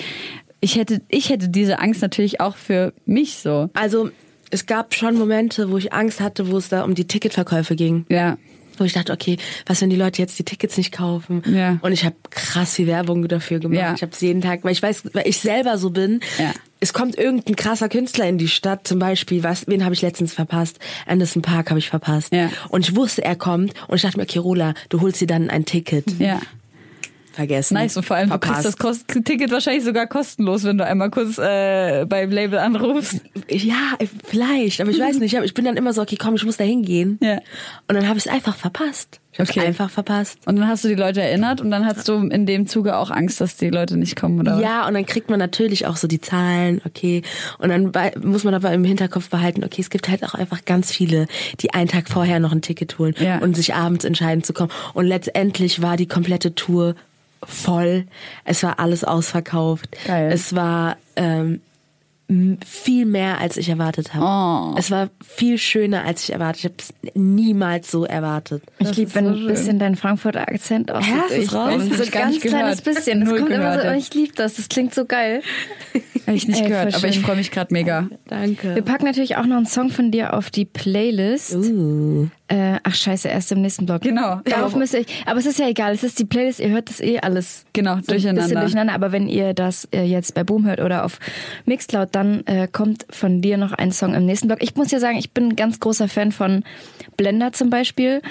ich hätte, ich hätte diese Angst natürlich auch für mich so. Also es gab schon Momente, wo ich Angst hatte, wo es da um die Ticketverkäufe ging. Ja. Wo ich dachte, okay, was, wenn die Leute jetzt die Tickets nicht kaufen? Ja. Und ich habe krass viel Werbung dafür gemacht. Ja. Ich habe es jeden Tag, weil ich weiß, weil ich selber so bin. Ja. Es kommt irgendein krasser Künstler in die Stadt, zum Beispiel, was, wen habe ich letztens verpasst? Anderson Park habe ich verpasst. Ja. Und ich wusste, er kommt und ich dachte mir, okay, Rola, du holst dir dann ein Ticket. Ja. Vergessen. Nice. Und vor allem, du kriegst das Ticket wahrscheinlich sogar kostenlos, wenn du einmal kurz äh, beim Label anrufst. Ja, vielleicht, aber ich weiß nicht. Ich bin dann immer so, okay, komm, ich muss da hingehen. Ja. Und dann habe ich es einfach verpasst. Ich habe Okay. einfach verpasst. Und dann hast du die Leute erinnert und dann hast du in dem Zuge auch Angst, dass die Leute nicht kommen, oder? Ja, und dann kriegt man natürlich auch so die Zahlen, okay. Und dann muss man aber im Hinterkopf behalten, okay, es gibt halt auch einfach ganz viele, die einen Tag vorher noch ein Ticket holen Ja. und sich abends entscheiden zu kommen. Und letztendlich war die komplette Tour voll. Es war alles ausverkauft. Geil. Es war ähm, viel mehr, als ich erwartet habe. Oh. Es war viel schöner, als ich erwartet habe. Ich habe es niemals so erwartet. Ich liebe, wenn ein bisschen dein Frankfurter Akzent auch Ja, so es ist raus. Das So hab ich gar ganz kleines bisschen. Das Null kommt immer so. ja. Ich liebe das. Das klingt so geil. Habe ich nicht Ey, gehört, aber ich freue mich gerade mega. Danke. Wir packen natürlich auch noch einen Song von dir auf die Playlist. Uh. Äh, ach scheiße, erst im nächsten Blog. Genau. Darauf Ja. müsst ihr, aber es ist ja egal, es ist die Playlist, ihr hört das eh alles. Genau, so Ein durcheinander. bisschen durcheinander, aber wenn ihr das äh, jetzt bei Boom hört oder auf Mixcloud, dann äh, kommt von dir noch ein Song im nächsten Blog. Ich muss ja sagen, ich bin ein ganz großer Fan von Blender zum Beispiel,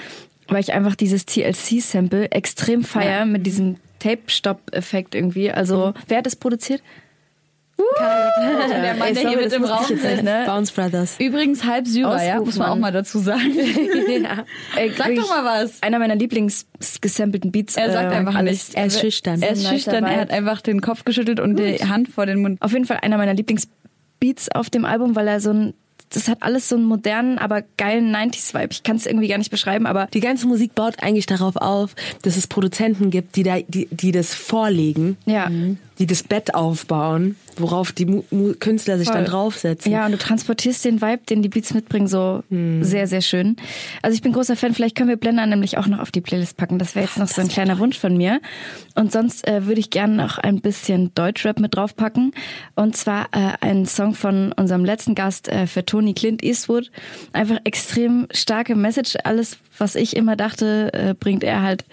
weil ich einfach dieses TLC-Sample extrem feier mit diesem Tape-Stop-Effekt irgendwie. Also, wer hat das produziert? Der Mann, der hier mit im Raum sitzt. ne? Bounce Brothers. Übrigens halb Syrer, ja, muss man auch mal dazu sagen. ja. Ey, Sag doch mal was. Einer meiner Lieblingsgesampelten Beats. Er sagt äh, einfach alles. nichts. Er ist schüchtern. Er ist schüchtern, er hat einfach den Kopf geschüttelt und die Hand vor den Mund. Auf jeden Fall einer meiner Lieblingsbeats auf dem Album, weil er so ein, das hat alles so einen modernen, aber geilen 90s-Vibe. Ich kann es irgendwie gar nicht beschreiben, aber Die ganze Musik baut eigentlich darauf auf, dass es Produzenten gibt, die, da, die, die das vorlegen, ja. Die das Bett aufbauen, worauf die Mu Mu Künstler sich Voll. dann draufsetzen. Ja, und du transportierst den Vibe, den die Beats mitbringen, so sehr, sehr schön. Also ich bin großer Fan, vielleicht können wir Blender nämlich auch noch auf die Playlist packen. Das wäre jetzt noch so ein kleiner Wunsch von mir. Und sonst äh, würde ich gerne noch ein bisschen Deutschrap mit draufpacken. Und zwar äh, einen Song von unserem letzten Gast äh, für Tony Clint Eastwood. Einfach extrem starke Message. Alles, was ich immer dachte, äh, bringt er halt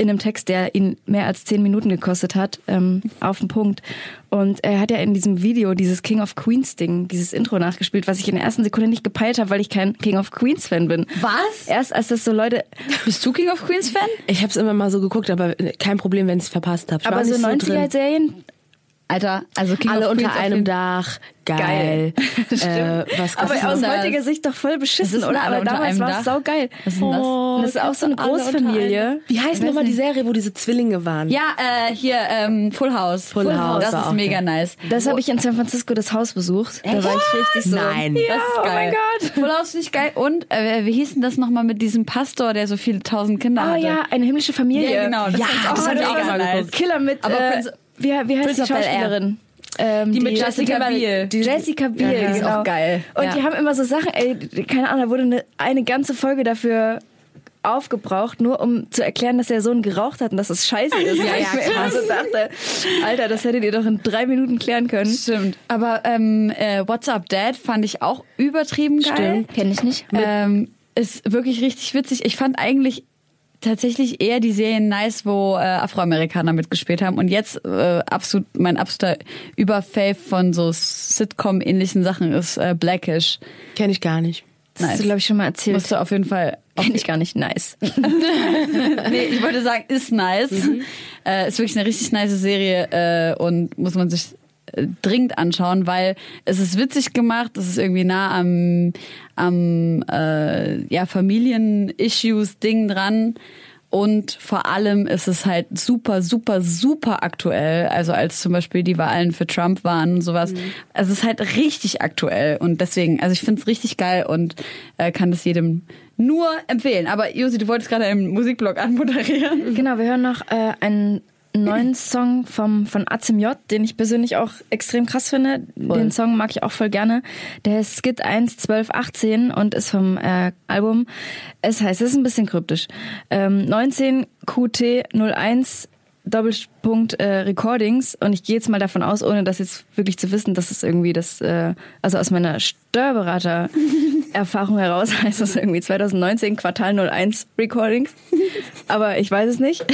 in einem Text, der ihn mehr als zehn Minuten gekostet hat, ähm, auf den Punkt. Und er hat ja in diesem Video dieses King of Queens Ding, dieses Intro nachgespielt, was ich in der ersten Sekunde nicht gepeilt habe, weil ich kein King of Queens Fan bin. Was? Erst als das so Leute, Bist du King of Queens Fan? Ich habe es immer mal so geguckt, aber kein Problem, wenn ich es verpasst habe. aber so 90er Serien, Alter, also King Alle unter einem Dach, geil. äh, was aber aus das? heutiger Sicht doch voll beschissen, Das ist oder? Aber damals war es saugeil. Was ist denn das? Und das ist auch so eine Großfamilie. Wie heißt nochmal die. Serie, wo diese Zwillinge waren? Ja, äh, hier, ähm, Full House. Full House Das ist mega geil. nice. Das habe ich in San Francisco das Haus besucht. Da war ich richtig so. Nein. Das Ja, ist oh geil. mein Gott. Full House finde ich geil. Und, äh, wie hieß denn das nochmal mit diesem Pastor, der so viele tausend Kinder Oh hatte? ja, eine himmlische Familie. Ja, genau. Das Ja, das hab ich mega auch mal geguckt. Killer mit, Aber äh, wie, wie heißt Prince die. Schauspielerin? Ähm, Die mit Jessica Biel. Die Jessica Biel, Ja, die ist genau. auch geil. Und Ja. die haben immer so Sachen, ey, keine Ahnung, da wurde eine, eine ganze Folge dafür aufgebraucht, nur um zu erklären, dass der Sohn geraucht hat und dass es scheiße ist. Ja, ja, ich mir immer krass. so dachte, Alter, das hättet ihr doch in drei Minuten klären können. Stimmt. Aber ähm, äh, What's Up Dad fand ich auch übertrieben geil. Stimmt. Kenn ich nicht. Ähm, ist wirklich richtig witzig. Ich fand eigentlich tatsächlich eher die Serien nice, wo äh, Afroamerikaner mitgespielt haben. Und jetzt äh, absolut mein absoluter Überfave von so Sitcom-ähnlichen Sachen ist äh, Blackish. Kenne ich gar nicht. Das hast Nice. du, glaube ich, schon mal erzählt. Musst du auf jeden Fall. Kenn ich gar nicht. Nice. nee, ich wollte sagen, ist nice. Äh, ist wirklich eine richtig nice Serie äh, und muss man sich dringend anschauen, weil es ist witzig gemacht, es ist irgendwie nah am, am äh, ja, Familien-Issues-Ding dran. Und vor allem ist es halt super, super, super aktuell. Also als zum Beispiel die Wahlen für Trump waren und sowas. Also es ist halt richtig aktuell. Und deswegen, also ich finde es richtig geil und äh, kann das jedem nur empfehlen. Aber Josi, du wolltest gerade einen Musikblog anmoderieren. Genau, wir hören noch äh, einen neuen Song vom, von Azim J, den ich persönlich auch extrem krass finde. Den Song mag ich auch voll gerne. Der ist Skit 1 12 18 und ist vom äh, Album. Es heißt, es ist ein bisschen kryptisch. Ähm, 19 QT 01 Doppelpunkt äh, Recordings und ich gehe jetzt mal davon aus, ohne das jetzt wirklich zu wissen, dass es irgendwie das, äh, also aus meiner Steuerberater-Erfahrung heraus heißt das irgendwie 2019 Quartal 01 Recordings, aber ich weiß es nicht.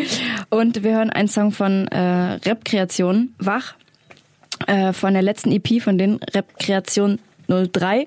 Und wir hören einen Song von äh, Rap-Kreation, Wach, äh, von der letzten EP von den Rap-Kreation 03.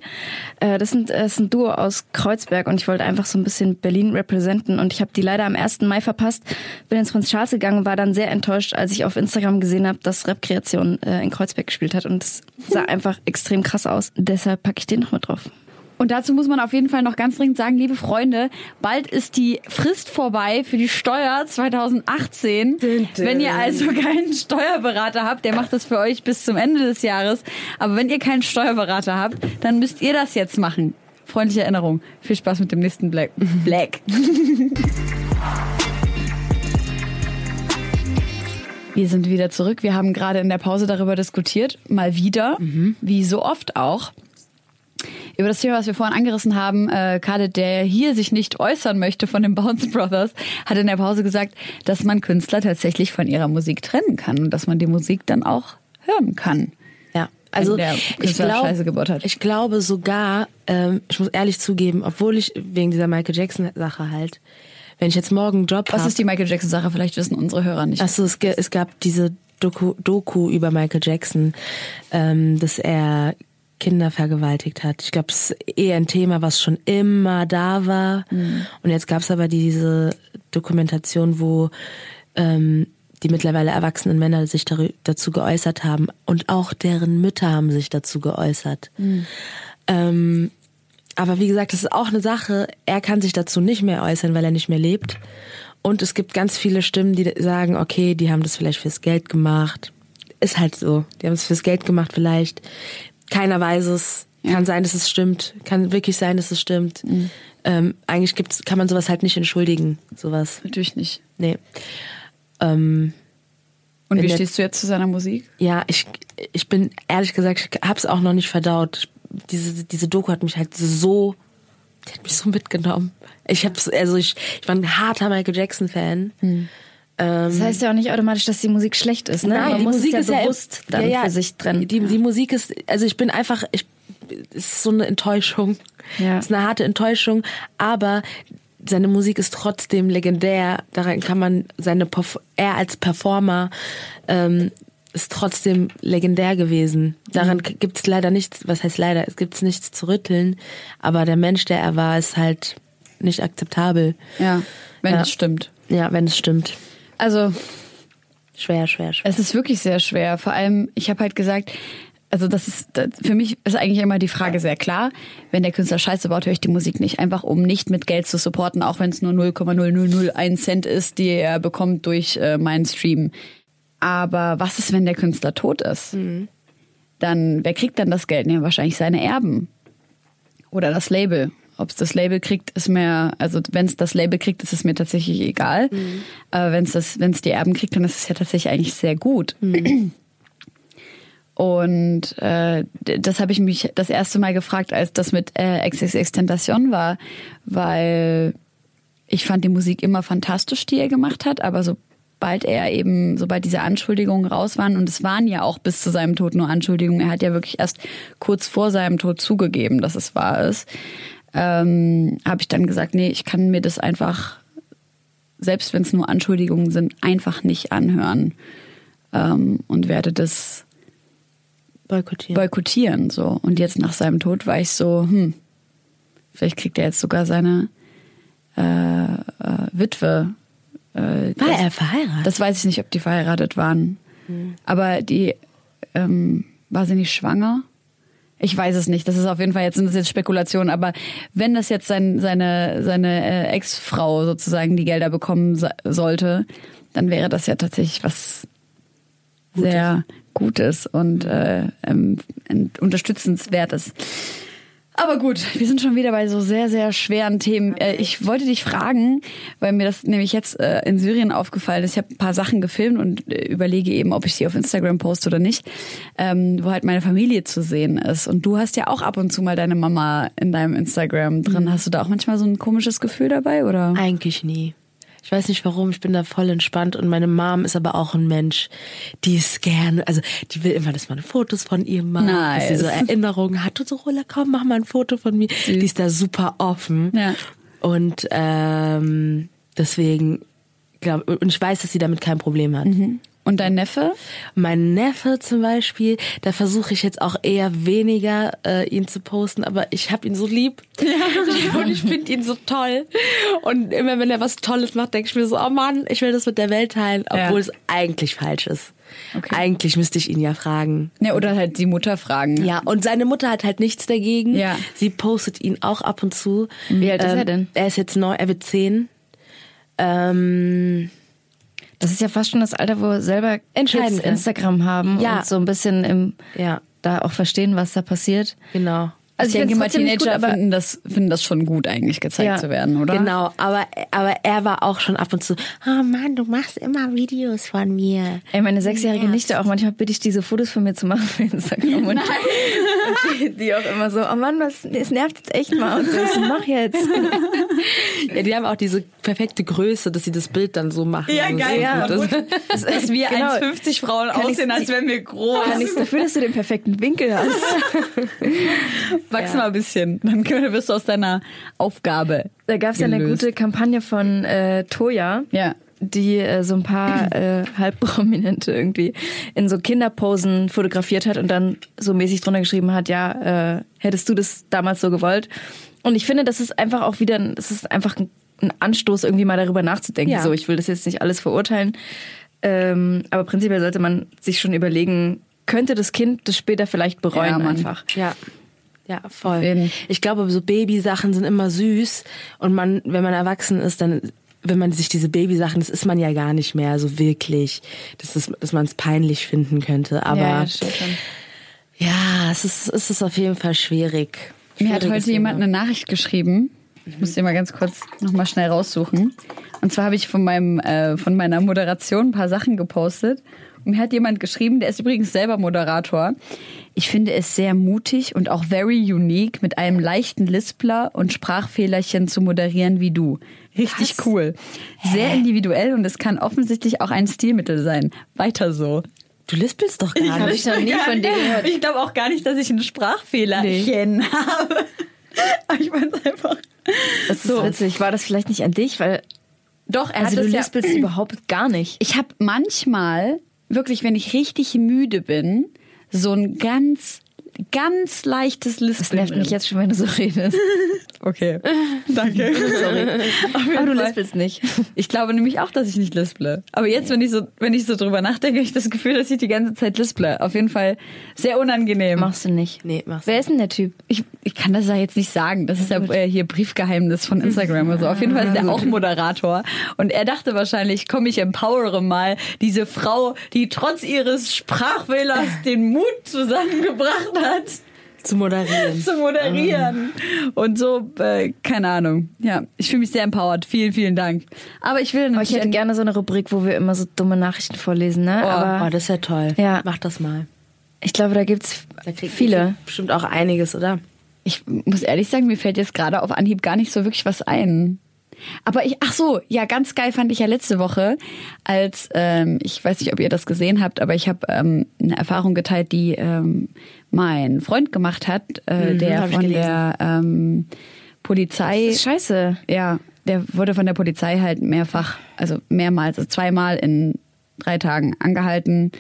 Äh, das, sind, das ist ein Duo aus Kreuzberg und ich wollte einfach so ein bisschen Berlin representen und ich habe die leider am 1. Mai verpasst. Bin ins Prinz Charles gegangen, war dann sehr enttäuscht, als ich auf Instagram gesehen habe, dass Rap Kreation äh, in Kreuzberg gespielt hat und es sah einfach extrem krass aus. Deshalb packe ich den noch mit drauf. Und dazu muss man auf jeden Fall noch ganz dringend sagen, liebe Freunde, bald ist die Frist vorbei für die Steuer 2018. Wenn ihr also keinen Steuerberater habt, der macht das für euch bis zum Ende des Jahres. Aber wenn ihr keinen Steuerberater habt, dann müsst ihr das jetzt machen. Freundliche Erinnerung. Viel Spaß mit dem nächsten Black. Black. Wir sind wieder zurück. Wir haben gerade in der Pause darüber diskutiert, mal wieder, wie so oft auch, über das Thema, was wir vorhin angerissen haben, äh, Khaled, der hier sich nicht äußern möchte von den Bounce Brothers, hat in der Pause gesagt, dass man Künstler tatsächlich von ihrer Musik trennen kann und dass man die Musik dann auch hören kann. Ja, also ich, glaub, ich glaube sogar, ähm, ich muss ehrlich zugeben, obwohl ich wegen dieser Michael Jackson Sache halt, wenn ich jetzt morgen einen Job Was habe, ist die Michael Jackson Sache? Vielleicht wissen unsere Hörer nicht. Achso, es, es gab diese Doku, Doku über Michael Jackson, ähm, dass er Kinder vergewaltigt hat. Ich glaube, es ist eher ein Thema, was schon immer da war. Und jetzt gab es aber diese Dokumentation, wo ähm, die mittlerweile erwachsenen Männer sich dazu geäußert haben und auch deren Mütter haben sich dazu geäußert. Mhm. Ähm, aber wie gesagt, das ist auch eine Sache. Er kann sich dazu nicht mehr äußern, weil er nicht mehr lebt. Und es gibt ganz viele Stimmen, die sagen, okay, die haben das vielleicht fürs Geld gemacht. Ist halt so. Die haben es fürs Geld gemacht vielleicht. Keiner weiß es. Kann sein, dass es stimmt. Kann wirklich sein, dass es stimmt. Mhm. Ähm, eigentlich gibt's, kann man sowas halt nicht entschuldigen. Sowas. Natürlich nicht. Nee. Ähm, Und wie stehst du jetzt zu seiner Musik? Ja, ich, ich bin ehrlich gesagt, ich hab's auch noch nicht verdaut diese, diese Doku hat mich halt so, die hat mich so mitgenommen. Ich hab's, also ich, ich war ein harter Michael Jackson-Fan. Hm. Das heißt ja auch nicht automatisch, dass die Musik schlecht ist, ne? Nein, Man die muss Musik es ist ja ja bewusst dann ja, ja, für sich trennen. Die, die Musik ist, also ich bin einfach, ich, es ist so eine Enttäuschung. Ja. Es ist eine harte Enttäuschung, aber seine Musik ist trotzdem legendär. Daran kann man seine, er als Performer ähm, ist trotzdem legendär gewesen. Daran mhm. gibt es leider nichts, was heißt leider, es gibt nichts zu rütteln, aber der Mensch, der er war, ist halt nicht akzeptabel. Ja, wenn ja. es stimmt. Ja, wenn es stimmt. Also schwer, schwer, schwer. Es ist wirklich sehr schwer. Vor allem, ich habe halt gesagt, also das ist das, für mich ist eigentlich immer die Frage sehr klar. Wenn der Künstler Scheiße baut, höre ich die Musik nicht. Einfach um nicht mit Geld zu supporten, auch wenn es nur 0,0001 Cent ist, die er bekommt durch äh, meinen Stream. Aber was ist, wenn der Künstler tot ist? Mhm. Dann, wer kriegt dann das Geld? Ja, wahrscheinlich seine Erben. Oder das Label. Ob es das Label kriegt, ist mir, also wenn es das Label kriegt, ist es mir tatsächlich egal. Mhm. Aber wenn es das, wenn es die Erben kriegt, dann ist es ja tatsächlich eigentlich sehr gut. Mhm. Und äh, das habe ich mich das erste Mal gefragt, als das mit äh, XXX Tentation war, weil ich fand die Musik immer fantastisch, die er gemacht hat, aber so sobald er eben, sobald diese Anschuldigungen raus waren, und es waren ja auch bis zu seinem Tod nur Anschuldigungen, er hat ja wirklich erst kurz vor seinem Tod zugegeben, dass es wahr ist, ähm, habe ich dann gesagt, nee, ich kann mir das einfach, selbst wenn es nur Anschuldigungen sind, einfach nicht anhören ähm, und werde das boykottieren. boykottieren. So. Und jetzt nach seinem Tod war ich so, hm, vielleicht kriegt er jetzt sogar seine äh, äh, Witwe äh, War das, er verheiratet? Das weiß ich nicht, ob die verheiratet waren. Hm. Aber die, ähm, war sie nicht schwanger? Ich weiß es nicht. Das ist auf jeden Fall jetzt sind das jetzt Spekulationen. Aber wenn das jetzt sein, seine seine äh, Ex-Frau sozusagen die Gelder bekommen so, sollte, dann wäre das ja tatsächlich was Gutes. sehr Gutes und äh, ähm, unterstützenswertes. Aber gut, wir sind schon wieder bei so sehr, sehr schweren Themen. Äh, ich wollte dich fragen, weil mir das nämlich jetzt äh, in Syrien aufgefallen ist. Ich habe ein paar Sachen gefilmt und äh, überlege eben, ob ich die auf Instagram poste oder nicht, ähm, wo halt meine Familie zu sehen ist. Und du hast ja auch ab und zu mal deine Mama in deinem Instagram drin. Mhm. Hast du da auch manchmal so ein komisches Gefühl dabei, oder? Eigentlich nie. Ich weiß nicht warum, ich bin da voll entspannt und meine Mom ist aber auch ein Mensch, die ist gerne, also die will immer, dass man Fotos von ihr macht, nice. dass sie so Erinnerungen hat und so, Roller, komm, mach mal ein Foto von mir. Die ist da super offen. Ja. Und ähm, deswegen, glaub, und ich weiß, dass sie damit kein Problem hat. Mhm. Und dein Neffe? Mein Neffe zum Beispiel, da versuche ich jetzt auch eher weniger äh, ihn zu posten, aber ich habe ihn so lieb ja. und ich finde ihn so toll. Und immer wenn er was Tolles macht, denke ich mir so, oh Mann, ich will das mit der Welt teilen, obwohl ja. es eigentlich falsch ist. Okay. Eigentlich müsste ich ihn ja fragen. Ja, oder halt die Mutter fragen. Ja, und seine Mutter hat halt nichts dagegen. Ja. Sie postet ihn auch ab und zu. Wie alt ist ähm, er denn? Er ist jetzt neu, er wird zehn. Ähm, das ist ja fast schon das Alter, wo selber Kids Instagram haben ja. und so ein bisschen im, ja. da auch verstehen, was da passiert. Genau. Also ich, ich denke mal, Teenager gut, finden, das, finden das schon gut, eigentlich gezeigt ja, zu werden, oder? Genau, aber, aber er war auch schon ab und zu, oh Mann, du machst immer Videos von mir. Ey, meine sechsjährige Nichte auch, manchmal bitte ich diese Fotos von mir zu machen für Instagram. Und, und die, die, auch immer so, oh Mann, was, es nervt jetzt echt mal. Und so, ich so, mach jetzt. ja, die haben auch diese perfekte Größe, dass sie das Bild dann so machen. Ja, geil. Ja, das, das ist wie genau. 1,50 Frauen aussehen, als wären wir groß. Kann nichts dafür, dass du den perfekten Winkel hast. Wachs ja. mal ein bisschen, dann wirst du aus deiner Aufgabe. Da gab es ja eine gute Kampagne von äh, Toya. Ja die äh, so ein paar äh, halbprominente irgendwie in so Kinderposen fotografiert hat und dann so mäßig drunter geschrieben hat, ja, äh, hättest du das damals so gewollt? Und ich finde, das ist einfach auch wieder, es ist einfach ein, ein Anstoß, irgendwie mal darüber nachzudenken. Ja. So, ich will das jetzt nicht alles verurteilen, Ähm, aber prinzipiell sollte man sich schon überlegen, könnte das Kind das später vielleicht bereuen Ja, einfach. Ja. Ja, voll. Ich glaube, so Babysachen sind immer süß und man, wenn man erwachsen ist, dann, wenn man sich diese Babysachen, das ist man ja gar nicht mehr so wirklich, dass, es, dass man es peinlich finden könnte. Aber ja, ja, das es, ist, es ist auf jeden Fall schwierig. Mir hat heute jemand Thema. eine Nachricht geschrieben. Ich muss die mal ganz kurz noch mal schnell raussuchen. Und zwar habe ich von meinem äh, von meiner Moderation ein paar Sachen gepostet. Und mir hat jemand geschrieben, der ist übrigens selber Moderator. Ich finde es sehr mutig und auch very unique, mit einem leichten Lispler und Sprachfehlerchen zu moderieren wie du. Richtig cool. Sehr individuell und es kann offensichtlich auch ein Stilmittel sein. Weiter so. Du lispelst doch gar Habe nicht. ich noch nie von dir gehört. Ich glaube auch gar nicht, dass ich ein Sprachfehlerchen habe. Aber ich meine einfach. Das ist witzig. War das vielleicht nicht an dich? Weil, Doch, er also hat du es ja, lispelst überhaupt gar nicht. Ich habe manchmal, wirklich, wenn ich richtig müde bin, so ein ganz, ganz leichtes Lispeln. Das nervt mich jetzt schon, wenn du so redest. Okay, danke. Sorry. Aber du lispelst nicht. Ich glaube nämlich auch, dass ich nicht lisple. Aber jetzt, wenn ich so, wenn ich so drüber nachdenke, habe ich das Gefühl, dass ich die ganze Zeit lisple. Auf jeden Fall sehr unangenehm. Machst du nicht. Nee, machst Wer ist denn der Typ? Ich, ich kann das ja jetzt nicht sagen. Das ist ja äh, hier Briefgeheimnis von Instagram oder so. Auf jeden Fall ist der auch Moderator. Und er dachte wahrscheinlich, komm, ich empowere mal diese Frau, die trotz ihres Sprachfehlers den Mut zusammengebracht hat, zu moderieren. zu moderieren. Und so, äh, keine Ahnung. Ja, ich fühle mich sehr empowered. Vielen, vielen Dank. Aber ich will Aber ich natürlich hätte gerne so eine Rubrik, wo wir immer so dumme Nachrichten vorlesen, ne? Oh, Aber das wäre toll. Ja. Mach das mal. ich glaube, da gibt's Da kriegt viele. Bestimmt auch einiges, oder? Ich muss ehrlich sagen, mir fällt jetzt gerade auf Anhieb gar nicht so wirklich was ein. Aber ich, ach so, ja, ganz geil fand ich ja letzte Woche, als, ähm, ich weiß nicht, ob ihr das gesehen habt, aber ich habe ähm, eine Erfahrung geteilt, die ähm, mein Freund gemacht hat, äh, Mhm, der von der ähm, Polizei. Scheiße. Ja, der wurde von der Polizei halt mehrfach, also mehrmals, also zweimal in drei Tagen angehalten,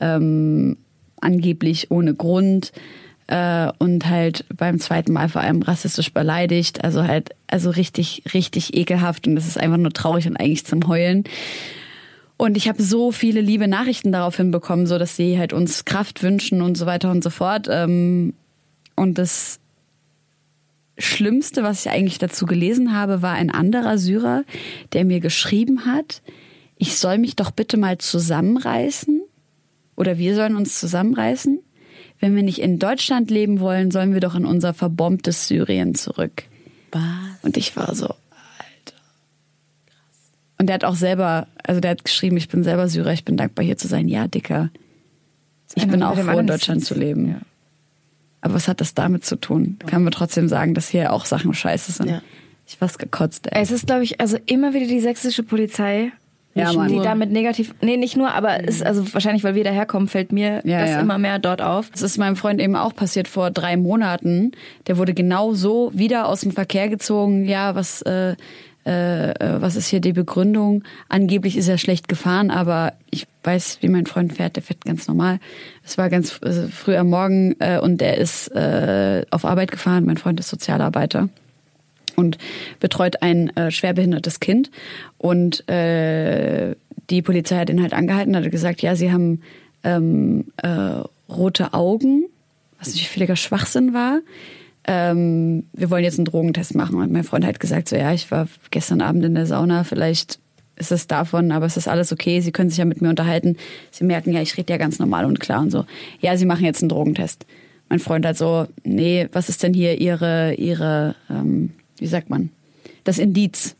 ähm, angeblich ohne Grund äh, und halt beim zweiten Mal vor allem rassistisch beleidigt, also halt, also richtig, richtig ekelhaft und das ist einfach nur traurig und eigentlich zum Heulen. Und ich habe so viele liebe Nachrichten daraufhin bekommen, so dass sie halt uns Kraft wünschen und so weiter und so fort. Ähm, und das Schlimmste, was ich eigentlich dazu gelesen habe, war ein anderer Syrer, der mir geschrieben hat, ich soll mich doch bitte mal zusammenreißen oder wir sollen uns zusammenreißen. Wenn wir nicht in Deutschland leben wollen, sollen wir doch in unser verbombtes Syrien zurück. Was? Und ich war so. Und der hat auch selber, also der hat geschrieben, ich bin selber Syrer, ich bin dankbar hier zu sein. Ja, Dicker. Ich bin auch froh, in Deutschland zu leben. Ja. Aber was hat das damit zu tun? Kann man trotzdem sagen, dass hier auch Sachen scheiße sind. Ja. Ich was gekotzt, ey. Es ist, glaube ich, also immer wieder die sächsische Polizei, Ja, die Mann. damit negativ, nee, nicht nur, aber ist also wahrscheinlich, weil wir daherkommen, fällt mir Ja, das ja. immer mehr dort auf. Das ist meinem Freund eben auch passiert vor drei Monaten. Der wurde genau so wieder aus dem Verkehr gezogen. Ja, was, äh, äh, äh, was ist hier die Begründung? Angeblich ist er schlecht gefahren, aber ich weiß, wie mein Freund fährt. Der fährt ganz normal. Es war ganz äh, früh am Morgen äh, und der ist äh, auf Arbeit gefahren. Mein Freund ist Sozialarbeiter und betreut ein äh, schwerbehindertes Kind. Und äh, die Polizei hat ihn halt angehalten, hat gesagt, ja, sie haben ähm, äh, rote Augen, was natürlich völliger Schwachsinn war. Ähm, wir wollen jetzt einen Drogentest machen. Und mein Freund hat gesagt, so ja, ich war gestern Abend in der Sauna, vielleicht ist es davon, aber es ist alles okay, Sie können sich ja mit mir unterhalten. Sie merken ja, ich rede ja ganz normal und klar und so. Ja, Sie machen jetzt einen Drogentest. Mein Freund hat so, nee, was ist denn hier Ihre, Ihre, ähm, wie sagt man, das Indiz?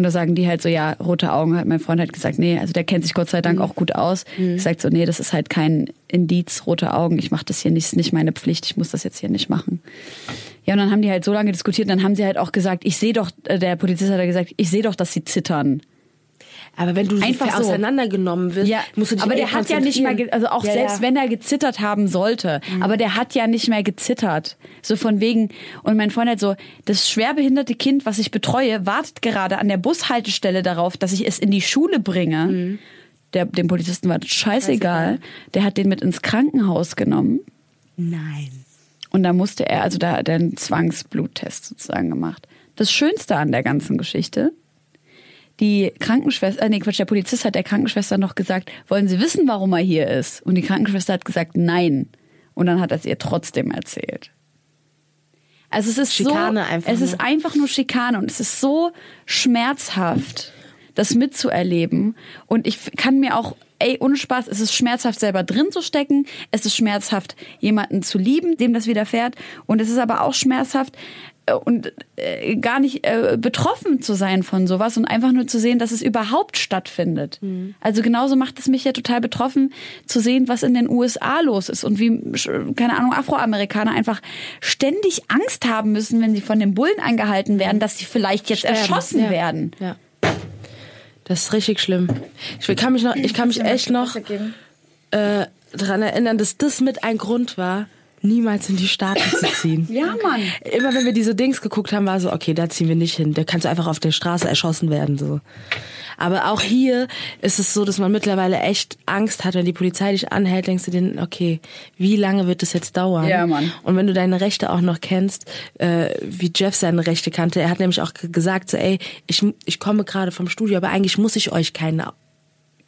Und da sagen die halt so, ja, rote Augen, hat mein Freund halt gesagt, nee, also der kennt sich Gott sei Dank auch gut aus. Ich sagt so, nee, das ist halt kein Indiz, rote Augen, ich mache das hier nicht, ist nicht meine Pflicht, ich muss das jetzt hier nicht machen. Ja, und dann haben die halt so lange diskutiert, dann haben sie halt auch gesagt, ich sehe doch, äh, der Polizist hat gesagt, ich sehe doch, dass sie zittern. Aber wenn du Einfach so. auseinandergenommen wirst, Ja, musst du dich aber der hat ja nicht ge- also auch Ja, selbst ja. wenn er gezittert haben sollte, aber der hat ja nicht mehr gezittert. So von wegen, und mein Freund hat so, das schwerbehinderte Kind, was ich betreue, wartet gerade an der Bushaltestelle darauf, dass ich es in die Schule bringe. Der, dem Polizisten war das scheißegal. Der hat den mit ins Krankenhaus genommen. Nein. Und da musste er, also da hat er einen Zwangsbluttest sozusagen gemacht. Das Schönste an der ganzen Geschichte, die Krankenschwester, äh, nee, Quatsch, der Polizist hat der Krankenschwester noch gesagt, wollen Sie wissen, warum er hier ist? Und die Krankenschwester hat gesagt, nein. Und dann hat er es ihr trotzdem erzählt. Also es ist Schikane so, einfach es nur. ist einfach nur Schikane und es ist so schmerzhaft, das mitzuerleben. Und ich kann mir auch, ey, ohne Spaß, es ist schmerzhaft, selber drin zu stecken. Es ist schmerzhaft, jemanden zu lieben, dem das widerfährt. Und es ist aber auch schmerzhaft, äh, und äh, gar nicht äh, betroffen zu sein von sowas und einfach nur zu sehen, dass es überhaupt stattfindet. Mhm. Also genauso macht es mich ja total betroffen zu sehen, was in den USA los ist und wie, keine Ahnung, Afroamerikaner einfach ständig Angst haben müssen, wenn sie von den Bullen angehalten werden, dass sie vielleicht jetzt Sterben. erschossen ja. werden. Ja. Das ist richtig schlimm. Ich kann mich noch, ich kann mich echt noch äh, daran erinnern, dass das mit ein Grund war, niemals in die Staaten zu ziehen. Ja, Mann. Immer wenn wir diese Dings geguckt haben, war so, okay, da ziehen wir nicht hin. Da kannst du einfach auf der Straße erschossen werden. so. Aber auch hier ist es so, dass man mittlerweile echt Angst hat, wenn die Polizei dich anhält, denkst du dir, okay, wie lange wird das jetzt dauern? Ja, Mann. Und wenn du deine Rechte auch noch kennst, äh, wie Jeff seine Rechte kannte, er hat nämlich auch gesagt, so, ey, ich, ich komme gerade vom Studio, aber eigentlich muss ich euch keine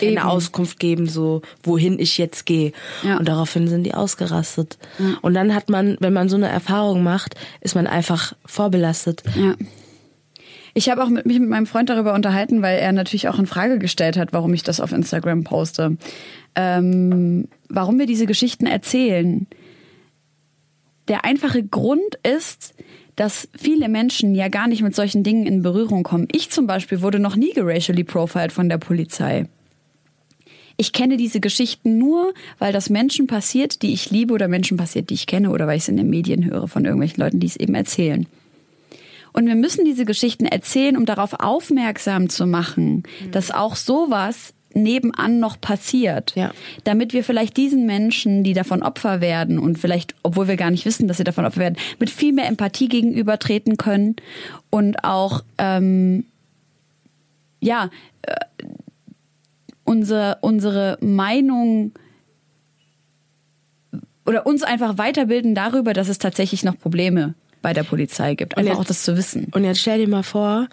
keine Eben. Auskunft geben, so wohin ich jetzt gehe. Ja. Und daraufhin sind die ausgerastet. Und dann hat man, wenn man so eine Erfahrung macht, ist man einfach vorbelastet. Ja. Ich habe auch mit, mich mit meinem Freund darüber unterhalten, weil er natürlich auch in Frage gestellt hat, warum ich das auf Instagram poste. Ähm, warum wir diese Geschichten erzählen. Der einfache Grund ist, dass viele Menschen ja gar nicht mit solchen Dingen in Berührung kommen. Ich zum Beispiel wurde noch nie geracially profiled von der Polizei. Ich kenne diese Geschichten nur, weil das Menschen passiert, die ich liebe oder Menschen passiert, die ich kenne oder weil ich es in den Medien höre von irgendwelchen Leuten, die es eben erzählen. Und wir müssen diese Geschichten erzählen, um darauf aufmerksam zu machen, dass auch sowas nebenan noch passiert. Ja. Damit wir vielleicht diesen Menschen, die davon Opfer werden und vielleicht, obwohl wir gar nicht wissen, dass sie davon Opfer werden, mit viel mehr Empathie gegenübertreten können und auch, ähm, ja, äh, unsere, unsere Meinung oder uns einfach weiterbilden darüber, dass es tatsächlich noch Probleme bei der Polizei gibt. Einfach jetzt- auch das zu wissen. Und jetzt stell dir mal vor,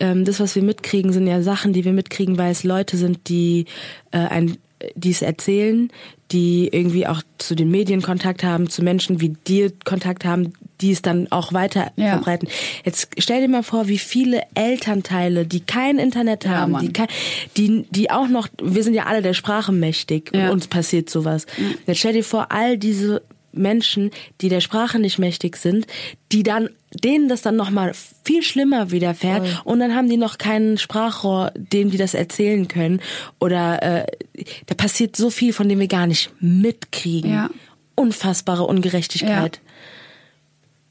ähm, das, was wir mitkriegen, sind ja Sachen, die wir mitkriegen, weil es Leute sind, die äh, ein die es erzählen, die irgendwie auch zu den Medien Kontakt haben, zu Menschen wie dir Kontakt haben, die es dann auch weiter Ja. verbreiten. Jetzt stell dir mal vor, wie viele Elternteile, die kein Internet Ja, haben, Mann. die, kein, die, die auch noch, wir sind ja alle der Sprache mächtig Ja. und uns passiert sowas. Jetzt stell dir vor, all diese Menschen, die der Sprache nicht mächtig sind, die dann denen das dann noch mal viel schlimmer widerfährt und dann haben die noch keinen Sprachrohr, dem die das erzählen können oder äh, da passiert so viel, von dem wir gar nicht mitkriegen. Ja. Unfassbare Ungerechtigkeit.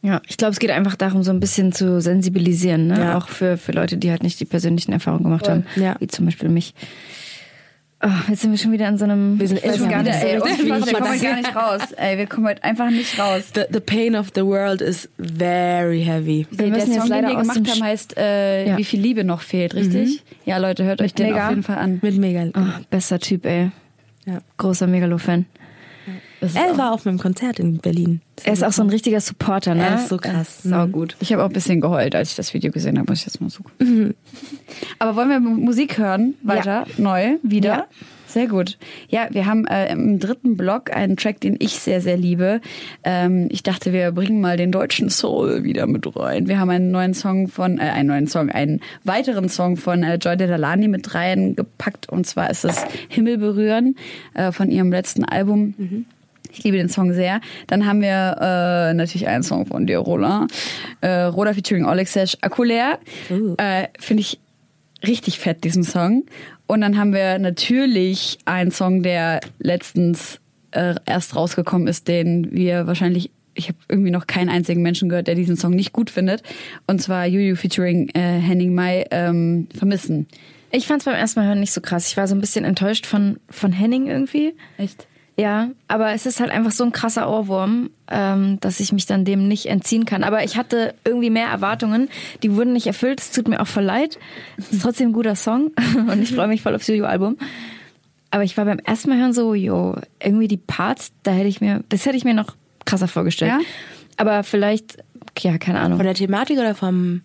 Ja, ich glaube, es geht einfach darum, so ein bisschen zu sensibilisieren, ne? Ja. Auch für, für Leute, die halt nicht die persönlichen Erfahrungen gemacht haben. Ja. Wie zum Beispiel mich. Oh, jetzt sind wir schon wieder in so einem. Wir sind echt gar wieder, nicht so ey, richtig, wir kommen heute gar nicht raus. Ey, wir kommen heute einfach nicht raus. The, the pain of the world is very heavy. Wir der müssen jetzt Song, leider den wir gemacht haben, heißt äh, Ja. Wie viel Liebe noch fehlt, richtig? Ja, Leute, hört euch den Mega. auf jeden Fall an. Mit mega. Oh, bester Typ, ey. Ja. Großer Megalo-Fan. Ist Er auch- war auf meinem Konzert in Berlin. Er ist auch so ein richtiger Supporter, ne? Er ist so krass. Sau gut. Ich habe auch ein bisschen geheult, als ich das Video gesehen habe, muss ich jetzt mal suchen. Aber wollen wir Musik hören? Weiter? Neu? Wieder? Ja. Sehr gut. Ja, wir haben äh, im dritten Block einen Track, den ich sehr, sehr liebe. Ähm, ich dachte, wir bringen mal den deutschen Soul wieder mit rein. Wir haben einen neuen Song von, äh, einen neuen Song, einen weiteren Song von äh, Joy Dedalani mit reingepackt. Und zwar ist es Himmel berühren äh, von ihrem letzten Album. Ich liebe den Song sehr. Dann haben wir äh, natürlich einen Song von dir, Roland. Äh, Roda featuring Olexesh Akulär. Äh, Finde ich richtig fett, diesen Song. Und dann haben wir natürlich einen Song, der letztens äh, erst rausgekommen ist, den wir wahrscheinlich, ich habe irgendwie noch keinen einzigen Menschen gehört, der diesen Song nicht gut findet. Und zwar Juju featuring äh, Henning Mai, ähm, Vermissen. Ich fand es beim ersten Mal hören nicht so krass. Ich war so ein bisschen enttäuscht von, von Henning irgendwie. Echt? Ja, aber es ist halt einfach so ein krasser Ohrwurm, ähm, dass ich mich dann dem nicht entziehen kann. Aber ich hatte irgendwie mehr Erwartungen, die wurden nicht erfüllt. Es tut mir auch voll leid. Es ist trotzdem ein guter Song und ich freue mich voll aufs Juju-Album. Aber ich war beim ersten Mal hören so, jo, irgendwie die Parts, da hätte ich mir, das hätte ich mir noch krasser vorgestellt. Ja? Aber vielleicht, ja, keine Ahnung. Von der Thematik oder vom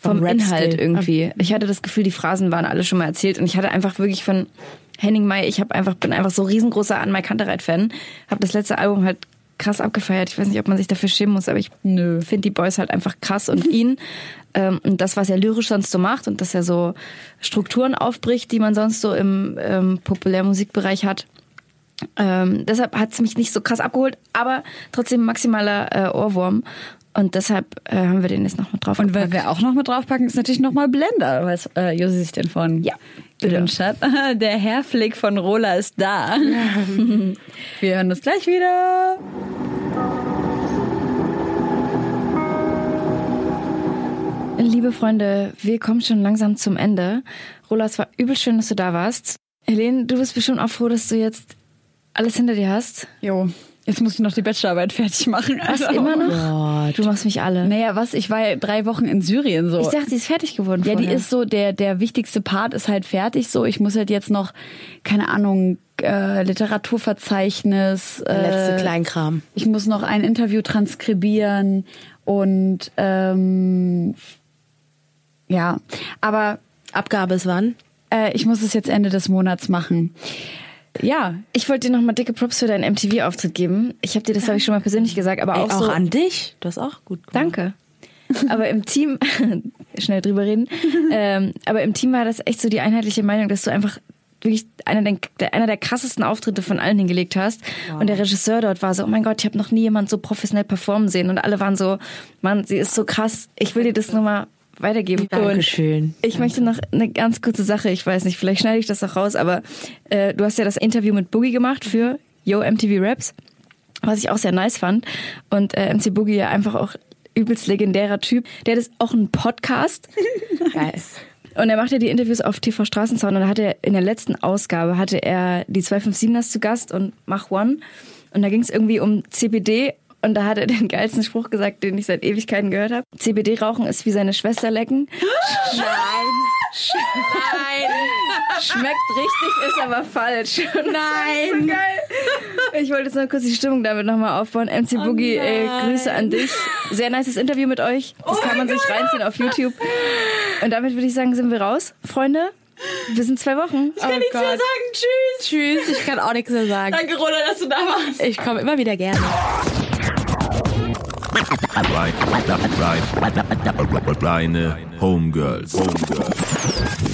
vom Rap-Stil. Inhalt irgendwie. Ich hatte das Gefühl, die Phrasen waren alle schon mal erzählt und ich hatte einfach wirklich von Henning May, ich habe einfach bin einfach so riesengroßer An Mai Kantereit Fan, habe das letzte Album halt krass abgefeiert. Ich weiß nicht, ob man sich dafür schämen muss, aber ich finde die Boys halt einfach krass und ihn ähm, und das, was er lyrisch sonst so macht und dass er so Strukturen aufbricht, die man sonst so im ähm, Populärmusikbereich hat. Ähm, deshalb hat es mich nicht so krass abgeholt, aber trotzdem maximaler äh, Ohrwurm. Und deshalb äh, haben wir den jetzt noch mit drauf Und gepackt. wir auch noch mit draufpacken, ist natürlich nochmal Blender, was äh, Josi sich denn von Ja, gewünscht hat. Der Hairflick von Rola ist da. wir hören uns gleich wieder. Liebe Freunde, wir kommen schon langsam zum Ende. Rola, es war übel schön, dass du da warst. Helene, du bist bestimmt auch froh, dass du jetzt alles hinter dir hast. Jo, jetzt muss ich noch die Bachelorarbeit fertig machen. Was Also- immer noch? Du machst mich alle. Naja, was? Ich war ja drei Wochen in Syrien so. Ich dachte, sie ist fertig geworden. Ja, die vorher. ist so, der, der wichtigste Part ist halt fertig so. Ich muss halt jetzt noch, keine Ahnung, äh, Literaturverzeichnis. Der letzte Äh, Kleinkram. ich muss noch ein Interview transkribieren und ähm, ja, aber Abgabe ist wann? äh, ich muss es jetzt Ende des Monats machen. Ja, Ich wollte dir nochmal dicke Props für deinen MTV-Auftritt geben. Ich habe dir das, habe ich schon mal persönlich gesagt, aber Ey, auch, auch so. an dich? Du hast auch gut gemacht. Danke. Aber im Team, schnell drüber reden, ähm, aber im Team war das echt so die einheitliche Meinung, dass du einfach wirklich einer der, einer der krassesten Auftritte von allen hingelegt hast. Und der Regisseur dort war so, oh mein Gott, ich habe noch nie jemand so professionell performen sehen. Und alle waren so, Mann, sie ist so krass. Ich will dir das nochmal weitergeben. Dankeschön. Ich möchte noch eine ganz kurze Sache, ich weiß nicht, vielleicht schneide ich das auch raus, aber äh, du hast ja das Interview mit Boogie gemacht für Yo MTV Raps, was ich auch sehr nice fand. Und äh, MC Boogie ja einfach auch übelst legendärer Typ. Der hat auch einen Podcast. Geil. Und er macht ja die Interviews auf TV Straßenzaun und da hat er in der letzten Ausgabe hatte er die 257ers zu Gast und Mach One. Und da ging es irgendwie um CBD und da hat er den geilsten Spruch gesagt, den ich seit Ewigkeiten gehört habe. CBD rauchen ist wie seine Schwester lecken. Nein. Schmeckt richtig, ist aber falsch. Nein. So geil. Ich wollte jetzt noch kurz die Stimmung damit nochmal aufbauen. MC Boogie, ey, Grüße an dich. Sehr nices Interview mit euch. Das kann man sich reinziehen auf YouTube. Und damit würde ich sagen, sind wir raus, Freunde. Wir sind zwei Wochen. Ich kann nichts mehr sagen. Tschüss. Tschüss. Ich kann auch nichts mehr sagen. danke Rola, dass du da warst. Ich komme immer wieder gerne. Reine Homegirls. Homegirls.